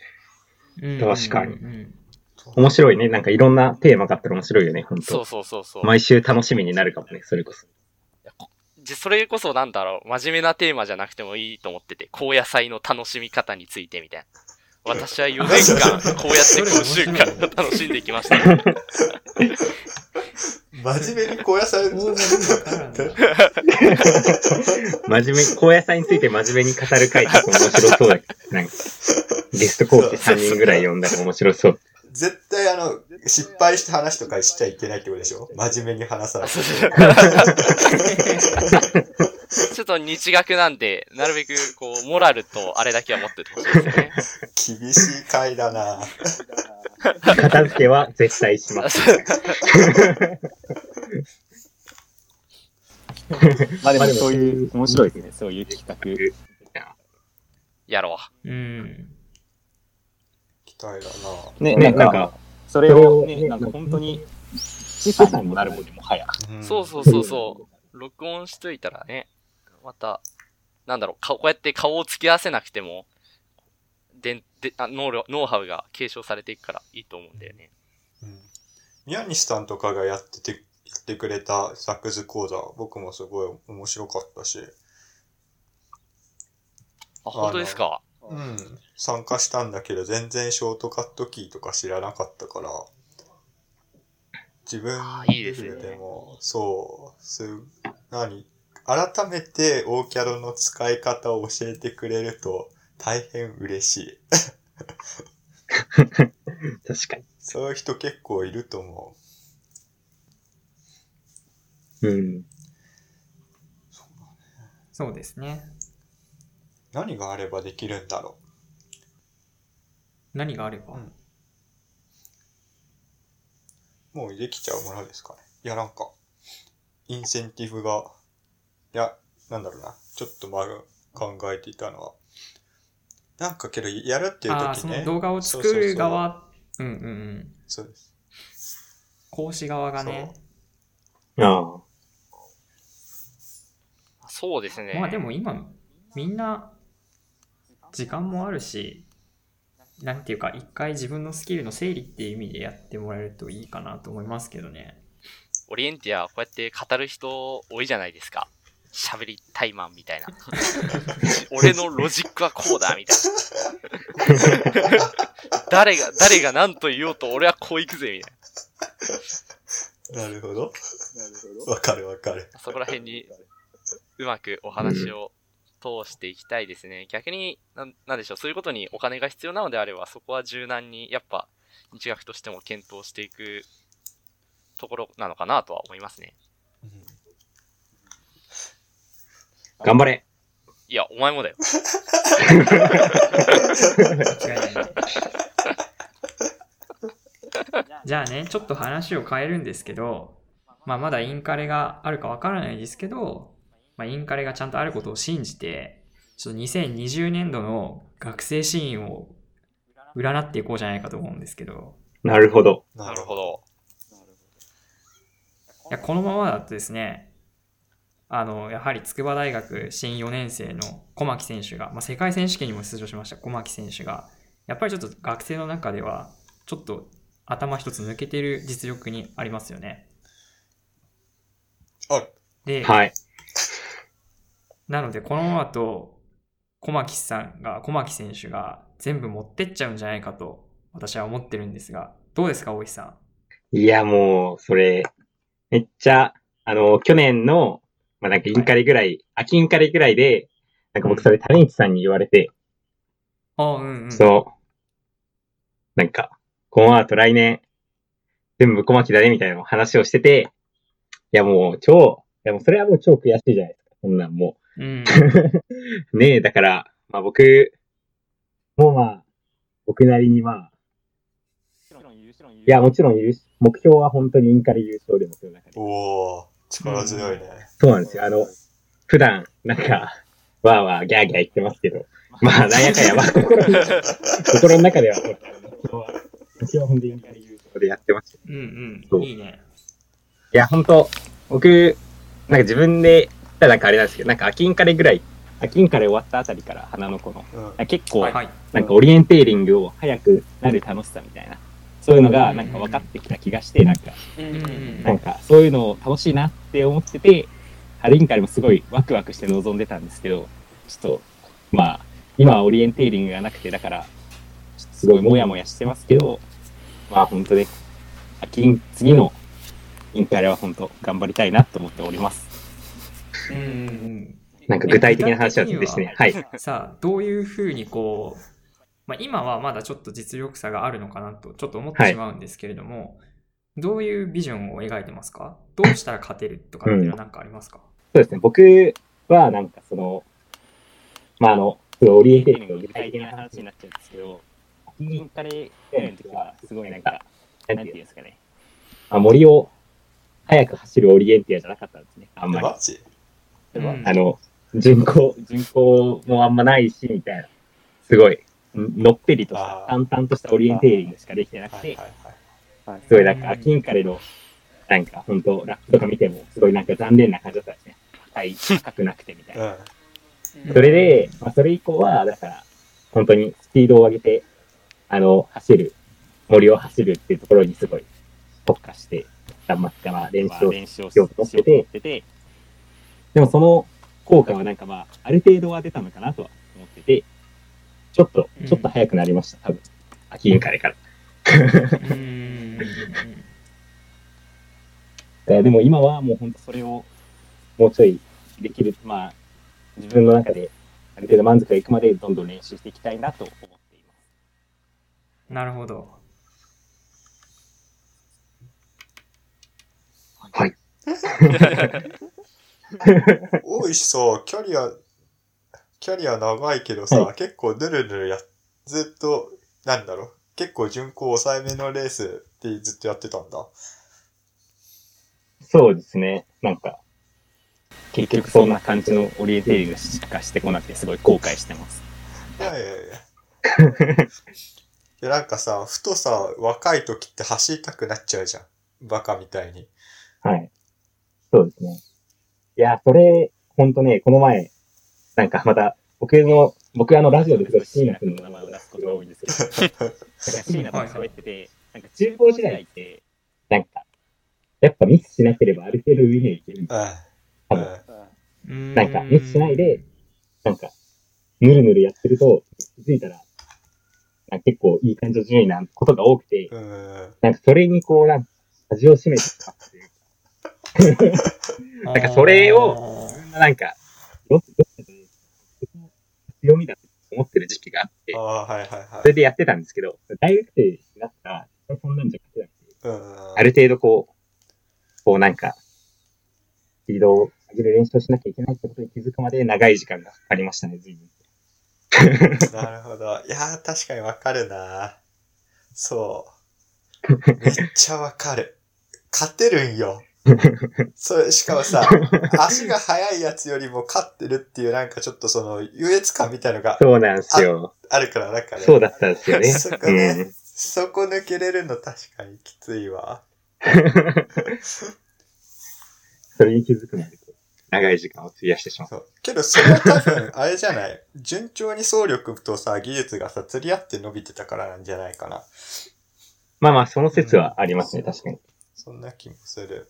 うん確かにうんうん面白いね。なんかいろんなテーマがあったら面白いよね、本当そうそうそうそう。毎週楽しみになるかもね、それこそ。じそれこそなんだろう、真面目なテーマじゃなくてもいいと思ってて、高野菜の楽しみ方についてみたいな。私は4年間、こうやって講習会を楽しんできました。真面目に高野菜真面目、高野菜について真面目に語る回って面白そうだけど、なんか、ゲスト講師3人ぐらい呼んだら面白そう。絶対あの、失敗した話とかしちゃいけないってことでしょ？真面目に話さないと。[laughs] ちょっと日学なんで、なるべくこう、モラルとあれだけは持っててほしいですね。厳しい回だな片付けは絶対します。[laughs] まあでもそういう、面白いですね、そういう企画。やろうん。期待だな。ね、ねなんか、それをね、なんか本当に資産にもなるもんね、もそうそうそうそう。録音しといたらね、また、なんだろう、顔こうやって顔を突き合わせなくても、でであノウロノウハウが継承されていくからいいと思うんだよね。うん。宮西さんとかがやってて、やってくれた作図講座、僕もすごい面白かったし、あ、本当ですか？うん、参加したんだけど、全然ショートカットキーとか知らなかったから、自分ですねでも、そう、す、何？改めてオーキャロの使い方を教えてくれると大変嬉しい。確かに。そういう人結構いると思うん。そうですね。う。何があればできるんだろ何があれば？うんう。もうできちゃうものですかね。いや、なんか、インセンティブが、いや、なんだろうな。ちょっと前考えていたのは、なんかけど、やるっていうああ、時ね。その動画を作るそうそうそう側、うんうんうん。そうです。講師側がね。ああ。そうですね。まあでも今、みんな、時間もあるし、なんていうか、一回自分のスキルの整理っていう意味でやってもらえるといいかなと思いますけどね。オリエンティア、こうやって語る人多いじゃないですか。喋りタイマンみたいな。[laughs] 俺のロジックはこうだみたいな。誰が、誰が何と言おうと俺はこう行くぜみたいなるほど。わかるわかる。な。そこら辺にうまくお話を通していきたいですね。逆に、なんなんでしょう、そういうことにお金が必要なのであれば、そこは柔軟に、やっぱ、日学としても検討していくところなのかなとは思いますね。うん頑張れ。いや、お前もだよ。間違いない。じゃあね、ちょっと話を変えるんですけど、まあ、まだインカレがあるかわからないですけど、まあ、インカレがちゃんとあることを信じて、ちょっと2020年度の学生シーンを占っていこうじゃないかと思うんですけど、なるほど。なるほど。いやこのままだとですね、あの、やはり筑波大学新4年生の小牧選手が、まあ、世界選手権にも出場しました小牧選手が、やっぱりちょっと学生の中では、ちょっと頭一つ抜けてる実力にありますよね。ある。で、はい。なので、このままだと、小牧さんが、小牧選手が全部持ってっちゃうんじゃないかと、私は思ってるんですが、どうですか、大石さん？いや、もう、それ、めっちゃ、あの、去年の、まあ、なんかインカレぐらい、秋インカレぐらいで、なんか僕それ、タレンチさんに言われて、あうんうん。そう、なんか、この後来年、全部小牧だね、みたいな話をしてて、いや、もう、超、いや、もうそれはもう超悔しいじゃないですか。そんなんもうん。う。[laughs] ねえ、だから、まあ僕、もうまあ、僕なりにまあ、いや、もちろん優勝目標は本当にインカレ優勝で僕の中で。おー、力強いね。そうなんですよ。あの、普段、なんか、わーわーギャーギャー言ってますけど、まあ、なんやかんや、まあ、心 [laughs] の心の中では、目標は、目標は本当にインカレ優勝でやってます。うんうん。そういいね。いや、本当僕、なんか自分で、なんかあれなんですけど、なんか秋インカレぐらい、秋インカレ終わったあたりから、花の子の、うん。結構、はい。なんかオリエンテーリングを早くなる楽しさみたいな、そういうのがなんか分かってきた気がして、なんか、なんかそういうのを楽しいなって思ってて、春インカレもすごいワクワクして臨んでたんですけど、ちょっと、まあ、今はオリエンテーリングがなくて、だから、ちょっとすごいモヤモヤしてますけど、まあ本当ね、秋イン、次のインカレは本当頑張りたいなと思っております。うんうんうん。なんか具体的な話はですね、は？い。[laughs] さあ、どういうふうにこう、まあ、今はまだちょっと実力差があるのかなとちょっと思ってしまうんですけれども、どういうビジョンを描いてますか？どうしたら勝てるとかっていうのは何かありますか、[laughs] そうですね、僕はなんかその、まああの、オリエンテーリングの具体的な話になっちゃうんですけど、秋インカレぐらいの時は、すごいなんか、なんていう？んですかね、あ森を速く走るオリエンティアじゃなかったんですね、あんまり。うんあの、巡航、巡航もあんまないし、みたいな。すごい、んのっぺりとした淡々としたオリエンテーリングしかできてなくて。すごいなんか、秋インカレの、なんか、本当ラップとか見ても、すごいなんか残念な感じだったんですね。高い、高くなくてみたいな。うん。それで、まあ、それ以降は、だから、本当にスピードを上げて、あの、走る、森を走るっていうところにすごい特化して、頑張って、まあ、練習を練習をしようと思ってて、て、でもその効果はなんかまあ、ある程度は出たのかなとは思ってて、ちょっとうん、ちょっと早くなりました、多分。秋インカレから。[laughs] でも今はもう本当それを、もうちょいできる、まあ、自分の中で、ある程度満足がいくまでどんどん練習していきたいなと思っています。なるほど。はい。[laughs] 大石さ、キャリア、キャリア長いけどさ、は結構ヌルヌルや、ずっと、なんだろう、結構順行抑えめのレースってずっとやってたんだ。そうですね。なんか、結局そんな感じのオリエンテーリングしかしてこなくてすごい後悔してます。いやいやいや。いやなんかさ、ふとさ、若い時って走りたくなっちゃうじゃん。バカみたいに。はい。そうですね。いや、それ、ほんとね、この前、なんかまた、僕の、僕あのラジオで椎名君の名前を出すことが多いんですけど、[laughs] なんか椎名と喋ってて、なんか中高時代って、なんか、やっぱミスしなければある程度上にはいける。うん。うん。なんか、ミスしないで、なんか、ぬるぬるやってると、気づいたら、なんか結構いい感じの順位なことが多くて、うん。なんかそれにこう、なんか、味を占めてたっていうか、[laughs] なんかそれをなんか、どっちどっ強みだと思ってる時期があってはいはいはい。それでやってたんですけど、大学生になったら、そんなんじゃ勝てなくて、うん。ある程度こう、こうなんか、スピードを上げる練習をしなきゃいけないってことに気づくまで長い時間がかかりましたね、随分。[laughs] [laughs] なるほど。いやー、確かにわかるな。そう。めっちゃわかる。勝てるんよ。[laughs] それ、しかもさ、[laughs] 足が速いやつよりも勝ってるっていうなんかちょっとその優越感みたいのがそうなんですよ。あるからなんかね。そうだったんですよね。[laughs] そこねうんそこ抜けれるの確かにきついわ。それに気づくまでこう、長い時間を費やしてしまう。そう。けどそれは多分、あれじゃない？順調に走力とさ、技術がさ、釣り合って伸びてたからなんじゃないかな。まあまあ、その説はありますね、確かに。そんな気もする。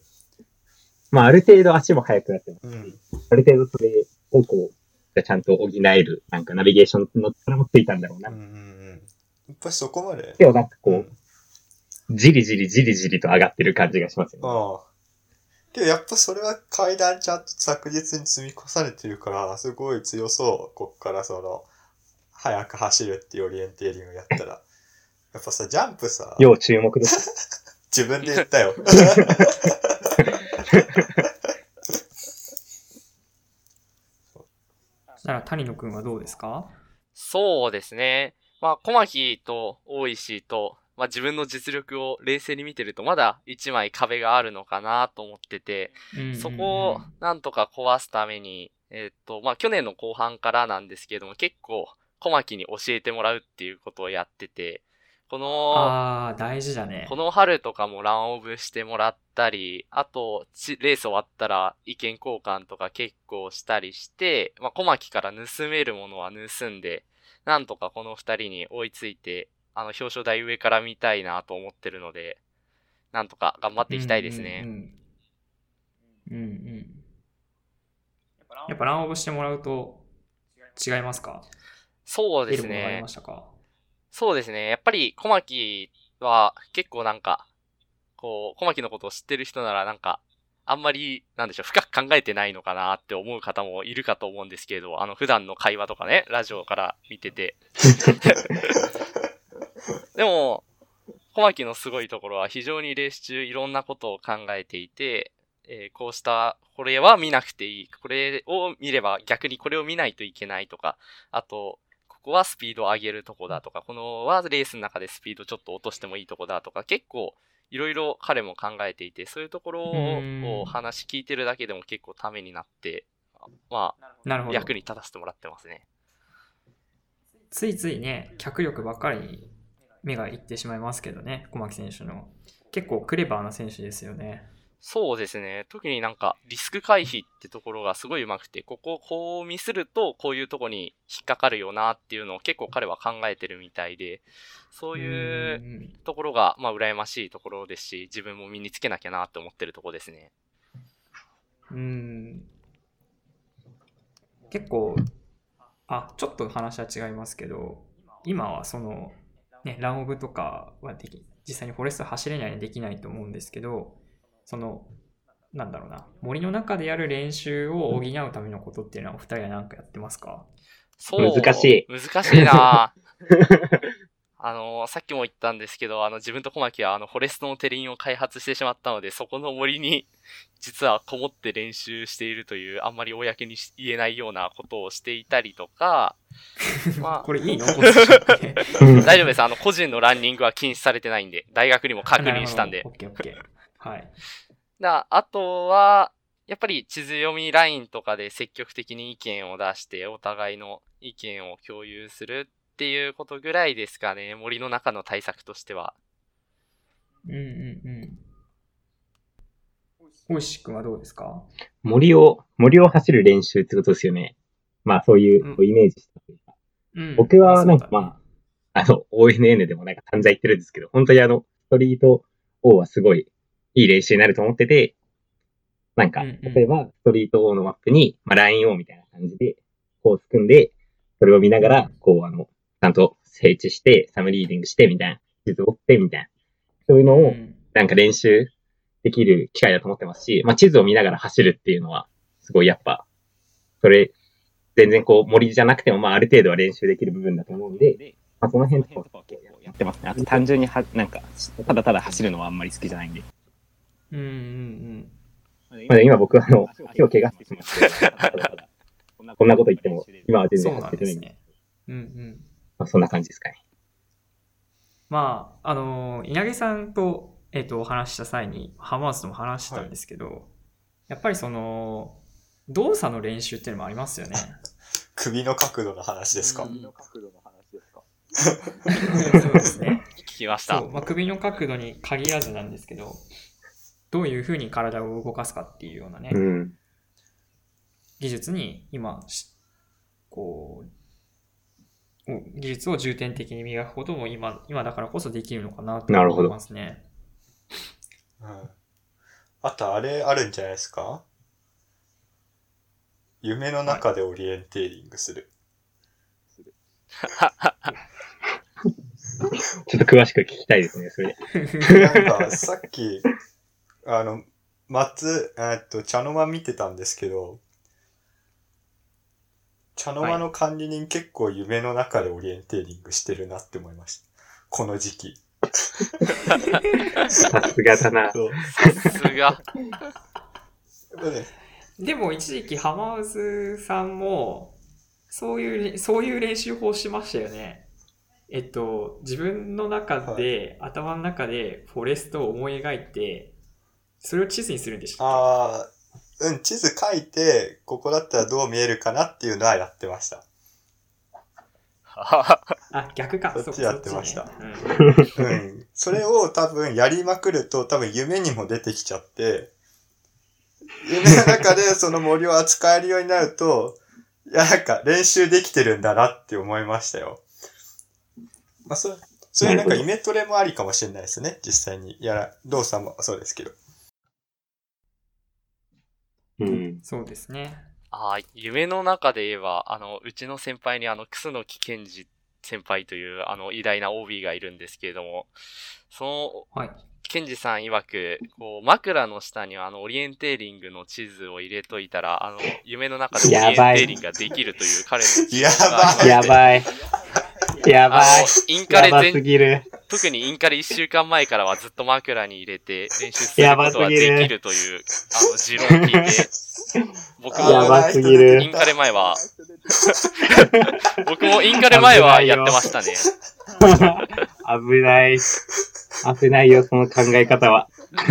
まあ、ある程度足も速くなってます。うん。ある程度それをこう、ちゃんと補える、なんかナビゲーションの力もついたんだろうなうん。うんうん。やっぱりそこまで。でもなんかこうんう、じりじりじりじりと上がってる感じがしますよね。ああ。けどやっぱそれは階段ちゃんと確実に積み越されてるから、すごい強そう。こっからその、速く走るっていうオリエンテーリングやったら。やっぱさ、ジャンプさ、要注目です。[laughs] 自分で言ったよ。[laughs] [laughs] なら谷野くんはどうですか？そうですね。まあ、小牧と大石と、まあ自分の実力を冷静に見てると、まだ一枚壁があるのかなと思ってて、そこをなんとか壊すために、えーっと、まあ去年の後半からなんですけれども、結構小牧に教えてもらうっていうことをやってて、この、ああ、大事だね。この春とかもランオブしてもらったり、あと、ちレース終わったら意見交換とか結構したりして、まあ、小牧から盗めるものは盗んで、なんとかこの二人に追いついて、あの、表彰台上から見たいなと思ってるので、なんとか頑張っていきたいですね。うんうんうん。うんうん。やっぱランオブしてもらうと違いますか？そうですねそうですね。やっぱり小牧は結構なんか、こう、小牧のことを知ってる人ならなんか、あんまり、なんでしょう、深く考えてないのかなって思う方もいるかと思うんですけれど、あの、普段の会話とかね、ラジオから見てて。[laughs] でも、小牧のすごいところは非常にレース中いろんなことを考えていて、えーこうした、これは見なくていい。これを見れば逆にこれを見ないといけないとか、あと、ここはスピードを上げるとこだとか、このはレースの中でスピードちょっと落としてもいいとこだとか、結構いろいろ彼も考えていて、そういうところうんを話聞いてるだけでも結構ためになって、まあ、なるほど。役に立たせてもらってますね。ついついね、脚力ばっかりに目がいってしまいますけどね、小牧選手の。結構クレバーな選手ですよね。そうですね。特になんかリスク回避ってところがすごい上手くて、ここをこうミスるとこういうとこに引っかかるよなっていうのを結構彼は考えてるみたいで、そういうところが、まあ羨ましいところですし、自分も身につけなきゃなって思ってるとこですね。うん。結構、あ、ちょっと話は違いますけど、今はその、ね、ランオブとかはでき、実際にフォレスト走れないできないと思うんですけど、その、なんだろうな、森の中でやる練習を補うためのことっていうのはお二人は何かやってますか？そう。難しい難しいなあの、さっきも言ったんですけど、あの、自分と小牧は、あの、フォレストのテリンを開発してしまったので、そこの森に、[laughs] 実はこもって練習しているという、あんまり公にし言えないようなことをしていたりとか、[laughs] まあこれいいの？[laughs] 大丈夫です。あの、個人のランニングは禁止されてないんで、大学にも確認したんでオ。ッケーオッケー。はい。だあとは、やっぱり地図読みラインとかで積極的に意見を出して、お互いの意見を共有するっていうことぐらいですかね。森の中の対策としては。うんうんうん。大石君はどうですか？森を、森を走る練習ってことですよね。まあそういううんイメージしたというか。うん僕はなんかまあ、あの、ONN でもなんか散々言ってるんですけど、本当にあの、ストリート O はすごいいい練習になると思ってて、なんか例えばストリート O のマップに、まあ、ライン O みたいな感じで、こう組んで、それを見ながら、こうあの、ちゃんと整地して、サムリーディングして、みたいな、地図を追って、みたいな。そういうのを、うんなんか練習できる機会だと思ってますし、まあ、地図を見ながら走るっていうのは、すごいやっぱ、それ全然こう森じゃなくても、まあある程度は練習できる部分だと思うんで、まあその辺とかやってますね。あと単純には、なんか、ただただ走るのはあんまり好きじゃないんで。うんうんうん。まあ、今僕はあの、足を怪我してしまって、[laughs] こんなこと言っても、今は全然そうな走ってないんで、んですね。うんうん。まあそんな感じですかね。まあ、あの、稲毛さんと、えっ、と、お話しした際に、ハマースとも話したんですけど、やっぱりその、動作の練習っていうのもありますよね。[laughs] 首の角度の話ですか、うん角度の話ですか？[laughs] そうですね。聞きましたそう、。まあ、首の角度に限らずなんですけど、どういうふうに体を動かすかっていうようなね、うん。技術に今し、こう、お技術を重点的に磨くことも今、今だからこそできるのかなとなるほど思いますね。うん、あとあれあるんじゃないですか？夢の中でオリエンテーリングする。[laughs] ちょっと詳しく聞きたいですね、それ。なんかさっき、あの、松、えっと、茶の間見てたんですけど、茶の間の管理人結構夢の中でオリエンテーリングしてるなって思いました。この時期。[laughs] さすがだな。さすが。ねでも一時期ハマウスさんも、そういうれ、そういう練習法しましたよね。えっと、自分の中で、頭の中でフォレストを思い描いて、それを地図にするんでしたっああ、うん、地図書いて、ここだったらどう見えるかなっていうのはやってました。けあ、逆か。そっちやってましたそっちねうん。それを多分やりまくると多分夢にも出てきちゃって、夢の中でその森を扱えるようになると、いや、なんか練習できてるんだなって思いましたよ。まあ、それ、それなんかイメトレもありかもしれないですね。実際に。やら、動作もそうですけど。うん。そうですね。ああ、夢の中で言えば、あの、うちの先輩にあの、楠木健二先輩という、あの、偉大な OB がいるんですけれども、その、はい。健二さん曰く、こう、枕の下にはあの、オリエンテーリングの地図を入れといたら、あの、夢の中でオリエンテやばいーリングができるという彼の実や力がありましてやばい。やばいインカレやばす全、ぎる。特にインカレ1週間前からはずっと枕に入れて練習することができるという、あの、持論を聞いて、[laughs] 僕もやばすぎるインカレ前は、僕もインカレ前はやってましたね。危ない。危ないよ、その考え方は。確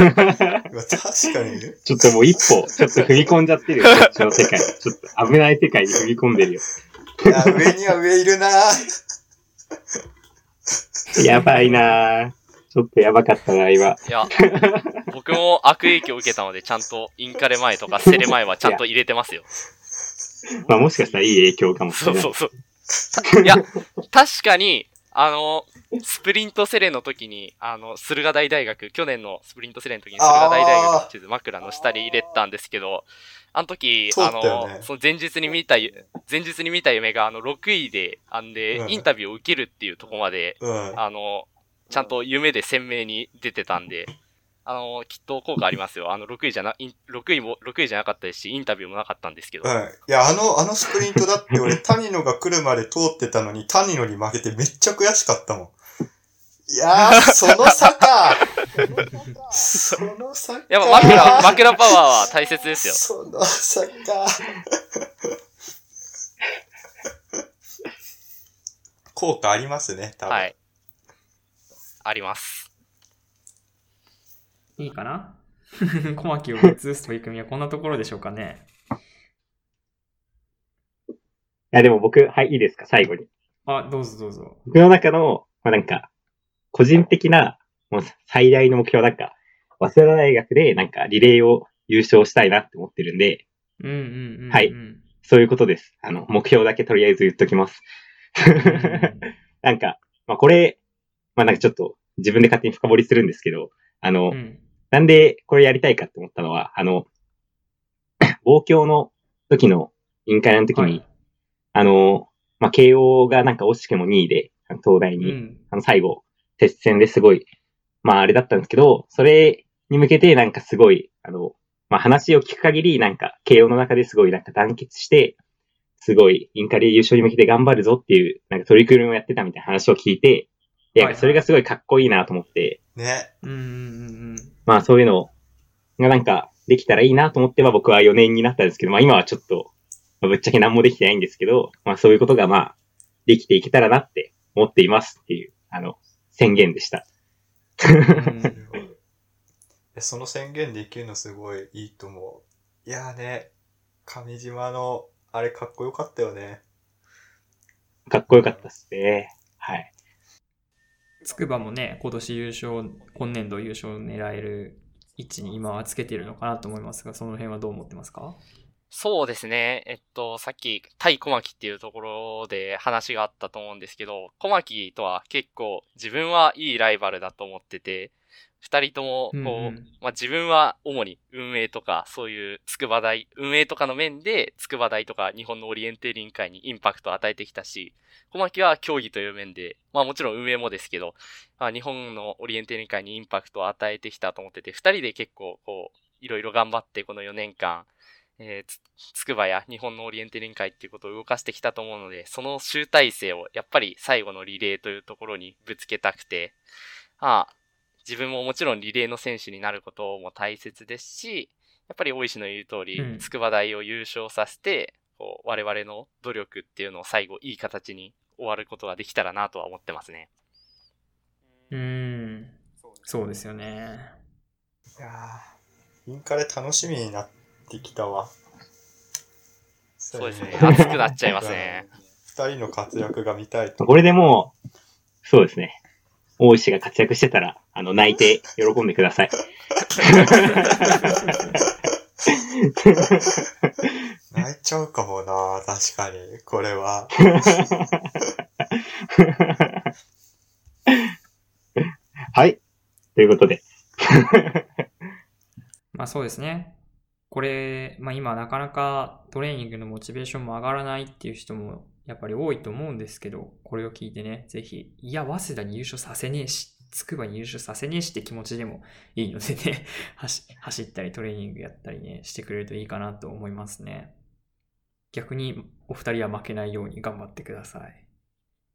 かに。ちょっともう一歩、ちょっと踏み込んじゃってるよ、こっちの世界。ちょっと危ない世界に踏み込んでるよ。いや、上には上いるな [laughs] やばいなぁ。ちょっとやばかったな、今。いや、僕も悪影響を受けたので、ちゃんとインカレ前とかセレ前はちゃんと入れてますよ。まあもしかしたらいい影響かもしれない。そうそうそう。いや、確かに、あの、スプリントセレの時に、あの、駿河台大学、去年のスプリントセレの時に駿河台大学の地図枕の下に入れたんですけど、あの時、そうあの、その前日に見たゆ、前日に見た夢が、あの、6位で、あんで、うんインタビューを受けるっていうところまで、うん。あの、ちゃんと夢で鮮明に出てたんで、あの、きっと効果ありますよ。あの、6位じゃな、イン6位も、6位じゃなかったですし、インタビューもなかったんですけど。うん。いや、あの、あのスプリントだって俺、谷野が来るまで通ってたのに、谷野に負けてめっちゃ悔しかったもん。いやー、その差かその差かやっぱ枕、枕パワーは大切ですよ。その差か効果ありますね、多分。はい。あります。いいかな？[laughs] 小牧を移す取り組みはこんなところでしょうかね。いや、でも僕、はい、いいですか、最後に。あ、どうぞどうぞ。僕の中の、まあなんか、個人的な、もう最大の目標はなんか、早稲田大学でなんかリレーを優勝したいなって思ってるんで、うんうんうん、うん。はいそういうことです。あの、目標だけとりあえず言っときます。[laughs] なんか、まあこれ、まあなんかちょっと自分で勝手に深掘りするんですけど、あの、うん。なんでこれやりたいかって思ったのは、あの、望郷の時のインカレの時に、はいあの、まあ、慶応がなんか惜しくも2位で、東大に、うん。あの最後、接戦ですごい、まああれだったんですけど、それに向けてなんかすごい、あの、まあ話を聞く限りなんか慶応の中ですごいなんか団結して、すごいインカレ優勝に向けて頑張るぞっていう、なんか取り組みをやってたみたいな話を聞いて、いや、それがすごいかっこいいなと思って、ね。うんうんうんうん。まあそういうのがなんかできたらいいなと思っては僕は4年になったんですけど、まあ今はちょっと、まあぶっちゃけ何もできてないんですけど、まあそういうことがまあ、できていけたらなって思っていますっていう、あの、宣言でした。その宣言できるのすごいいいと思う。いやーね、上島のあれかっこよかったよね。かっこよかったっすね。はい。筑波もね、今年優勝、今年度優勝を狙える位置に今はつけてるのかなと思いますが、その辺はどう思ってますか？そうですね。えっと、さっき、対小牧っていうところで話があったと思うんですけど、小牧とは結構自分はいいライバルだと思ってて、二人とも、こう、うんうんまあ、自分は主に運営とか、そういう筑波大、運営とかの面で、筑波大とか日本のオリエンテーリング会にインパクトを与えてきたし、小牧は競技という面で、まあもちろん運営もですけど、まあ、日本のオリエンテーリング会にインパクトを与えてきたと思ってて、二人で結構、こう、いろいろ頑張ってこの4年間、えーつ、つくばや日本のオリエンテーリング会っていうことを動かしてきたと思うので、その集大成をやっぱり最後のリレーというところにぶつけたくて、ああ、自分ももちろんリレーの選手になることも大切ですし、やっぱり大石の言う通りう、ん筑波大を優勝させて、こう我々の努力っていうのを最後いい形に終わることができたらなとは思ってますね。うーん、そうですよね。いやーインカレ楽しみになってきたわ。そうですね。二熱くなっちゃいますね。人の活躍が見たいと。これでもう、そうですね。大石が活躍してたら、あの、泣いて喜んでください。泣いちゃうかもな確かに。これは。はい。ということで。まあそうですね。これ、まあ今なかなかトレーニングのモチベーションも上がらないっていう人もやっぱり多いと思うんですけど、これを聞いてね、ぜひ、いや、早稲田に優勝させねえし、筑波に優勝させねえしって気持ちでもいいのでね、[laughs] 走走ったりトレーニングやったりね、してくれるといいかなと思いますね。逆にお二人は負けないように頑張ってください。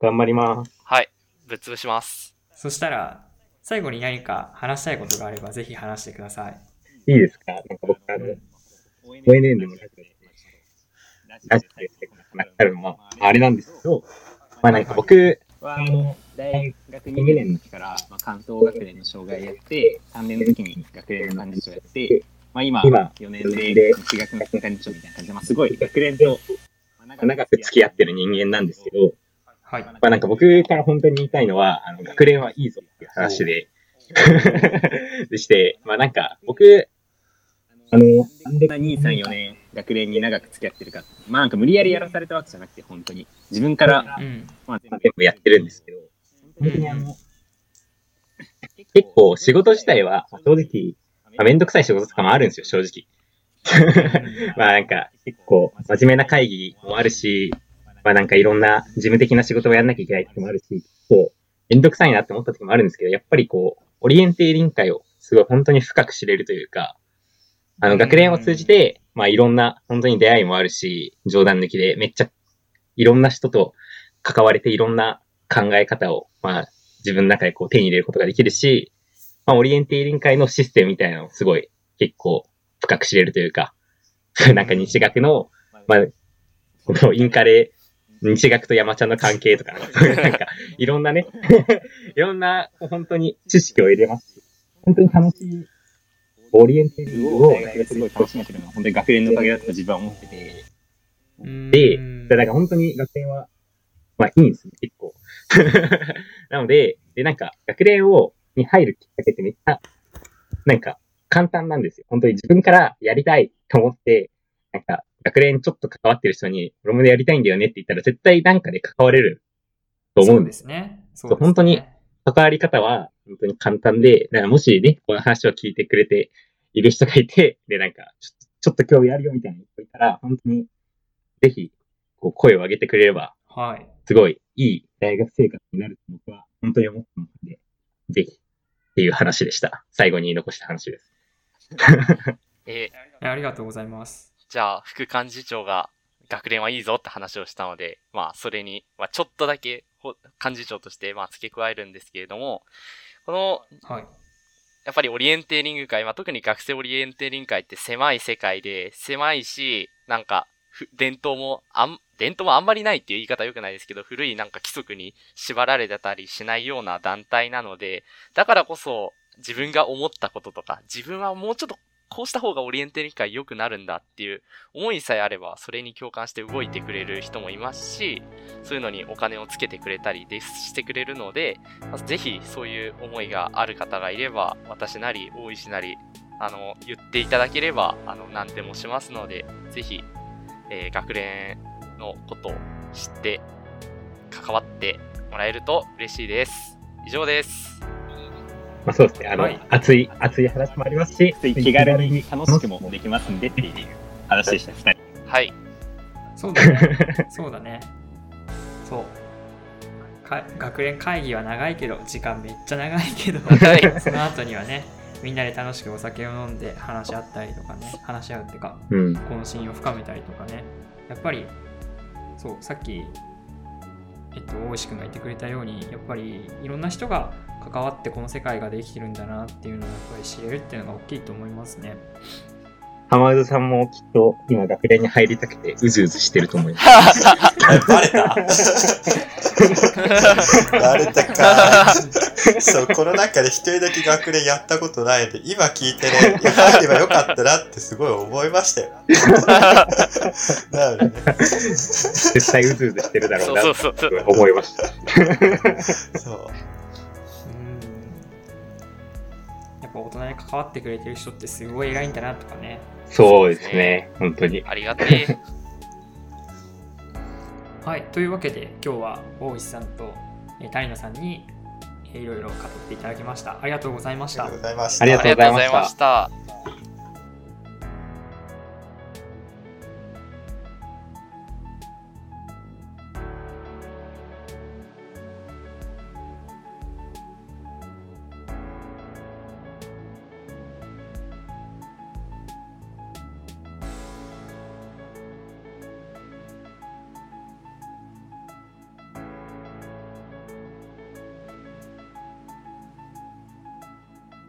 頑張ります。はい。ぶっ潰します。そしたら、最後に何か話したいことがあればぜひ話してください。いいですか？なんか僕、あの、ONN でもラジオで、ラジオでってなったのも、あれなんですけど、まあなんか僕、は、あの、大学2年の時から、まあ、関東学年の障害やって、3年の時に学年の幹事長やって、まあ今、今4年で4月の幹事長みたいな感じで、まあすごい学連と長く付き合ってる人間なんですけど、はい。まあなんか僕から本当に言いたいのは、あの、学連はいいぞっていう話で、[laughs] でして、まあなんか僕、あの、なんで2、3、4年学連に長く付き合ってるかまあなんか無理やりやらされたわけじゃなくて、本当に。自分から、うん。まあ全部やってるんですけど、本当にあの、結構仕事自体は正直、まあ、めんどくさい仕事とかもあるんですよ、正直。[laughs] まあなんか結構真面目な会議もあるし、まあなんかいろんな事務的な仕事をやんなきゃいけない時もあるし、こう、めんどくさいなって思った時もあるんですけど、やっぱりこう、オリエンテーリング会をすごい本当に深く知れるというか、あの学連を通じて、まあいろんな本当に出会いもあるし、冗談抜きでめっちゃいろんな人と関われていろんな考え方を、まあ自分の中でこう手に入れることができるし、まあオリエンテーリング会のシステムみたいなのをすごい結構深く知れるというか、なんか日学の、まあ、このインカレ、日学と山ちゃんの関係とか、なんか、いろんなね、[laughs] いろんな、本当に知識を入れますし、本当に楽しい、オリエンテーリングを大学ですごい楽しめてるのは、本当に学連のおかげだと自分は思ってて、で、うんでなんか本当に学連は、まあいいんですね、結構。[laughs] なので、で、なんか学連を、に入るきっかけってめっちゃ、なんか簡単なんですよ。本当に自分からやりたいと思って、なんか学連ちょっと関わってる人に、俺もやりたいんだよねって言ったら絶対なんかで関われると思うんです。そうですね。そそう本当に関わり方は本当に簡単で、だからもしね、この話を聞いてくれている人がいて、で、なんか、ちょっとちょっと興味あるよみたいな人いたら、本当に、ぜひ、こう、声を上げてくれれば、はい。すごいいい大学生活になると僕は本当に思ってますので、ぜひ、っていう話でした。最後に残した話です。[laughs] えーありがとうございます。じゃあ、副幹事長が学連はいいぞって話をしたので、まあ、それに、まあ、ちょっとだけ、幹事長として、まあ、付け加えるんですけれども、この、はい。やっぱりオリエンテーリング会、まあ、特に学生オリエンテーリング会って狭い世界で、狭いし、なんか、伝統もあん、伝統もあんまりないっていう言い方良くないですけど、古いなんか規則に縛られてたりしないような団体なので、だからこそ自分が思ったこととか、自分はもうちょっとこうした方がオリエンテーリング会良くなるんだっていう思いさえあれば、それに共感して動いてくれる人もいますし、そういうのにお金をつけてくれたりでしてくれるので、まぜひそういう思いがある方がいれば、私なり、大石なり、あの、言っていただければ、あの、何でもしますので、ぜひ、えー、学連のことを知って、関わってもらえると嬉しいです。以上です。まあ、そうですね。あの、はい、熱い、熱い話もありますし、気軽に楽しくもできますんでっていう話でした、二人。はい。そうだね。[laughs] そうだね。そう。か学連会議は長いけど、時間めっちゃ長いけど、はい、[laughs] その後にはね、みんなで楽しくお酒を飲んで話し合ったりとかね、話し合うっていうか、うん、懇親を深めたりとかね、やっぱり、そう、さっき、えっと、大石君が言ってくれたように、やっぱりいろんな人が関わってこの世界ができてるんだなっていうのをやっぱり知れるっていうのが大きいと思いますね。浜田さんもきっと今学連に入りたくてうずうずしてると思います。バレたバレたか。そう、この中で一人だけ学連やったことないんで、今聞いてね、入ればよかったなってすごい思いましたよ。なのでね。絶対うずうずしてるだろうなって思いました。そう。ぱ大人に関わってくれてる人ってすごい偉いんだなとかね。そうですね、本当に。ありがたい。[laughs] はい、というわけで今日は大石さんと谷野さんにいろいろ語っていただきました。ありがとうございました。ありがとうございました。ありがとうございました。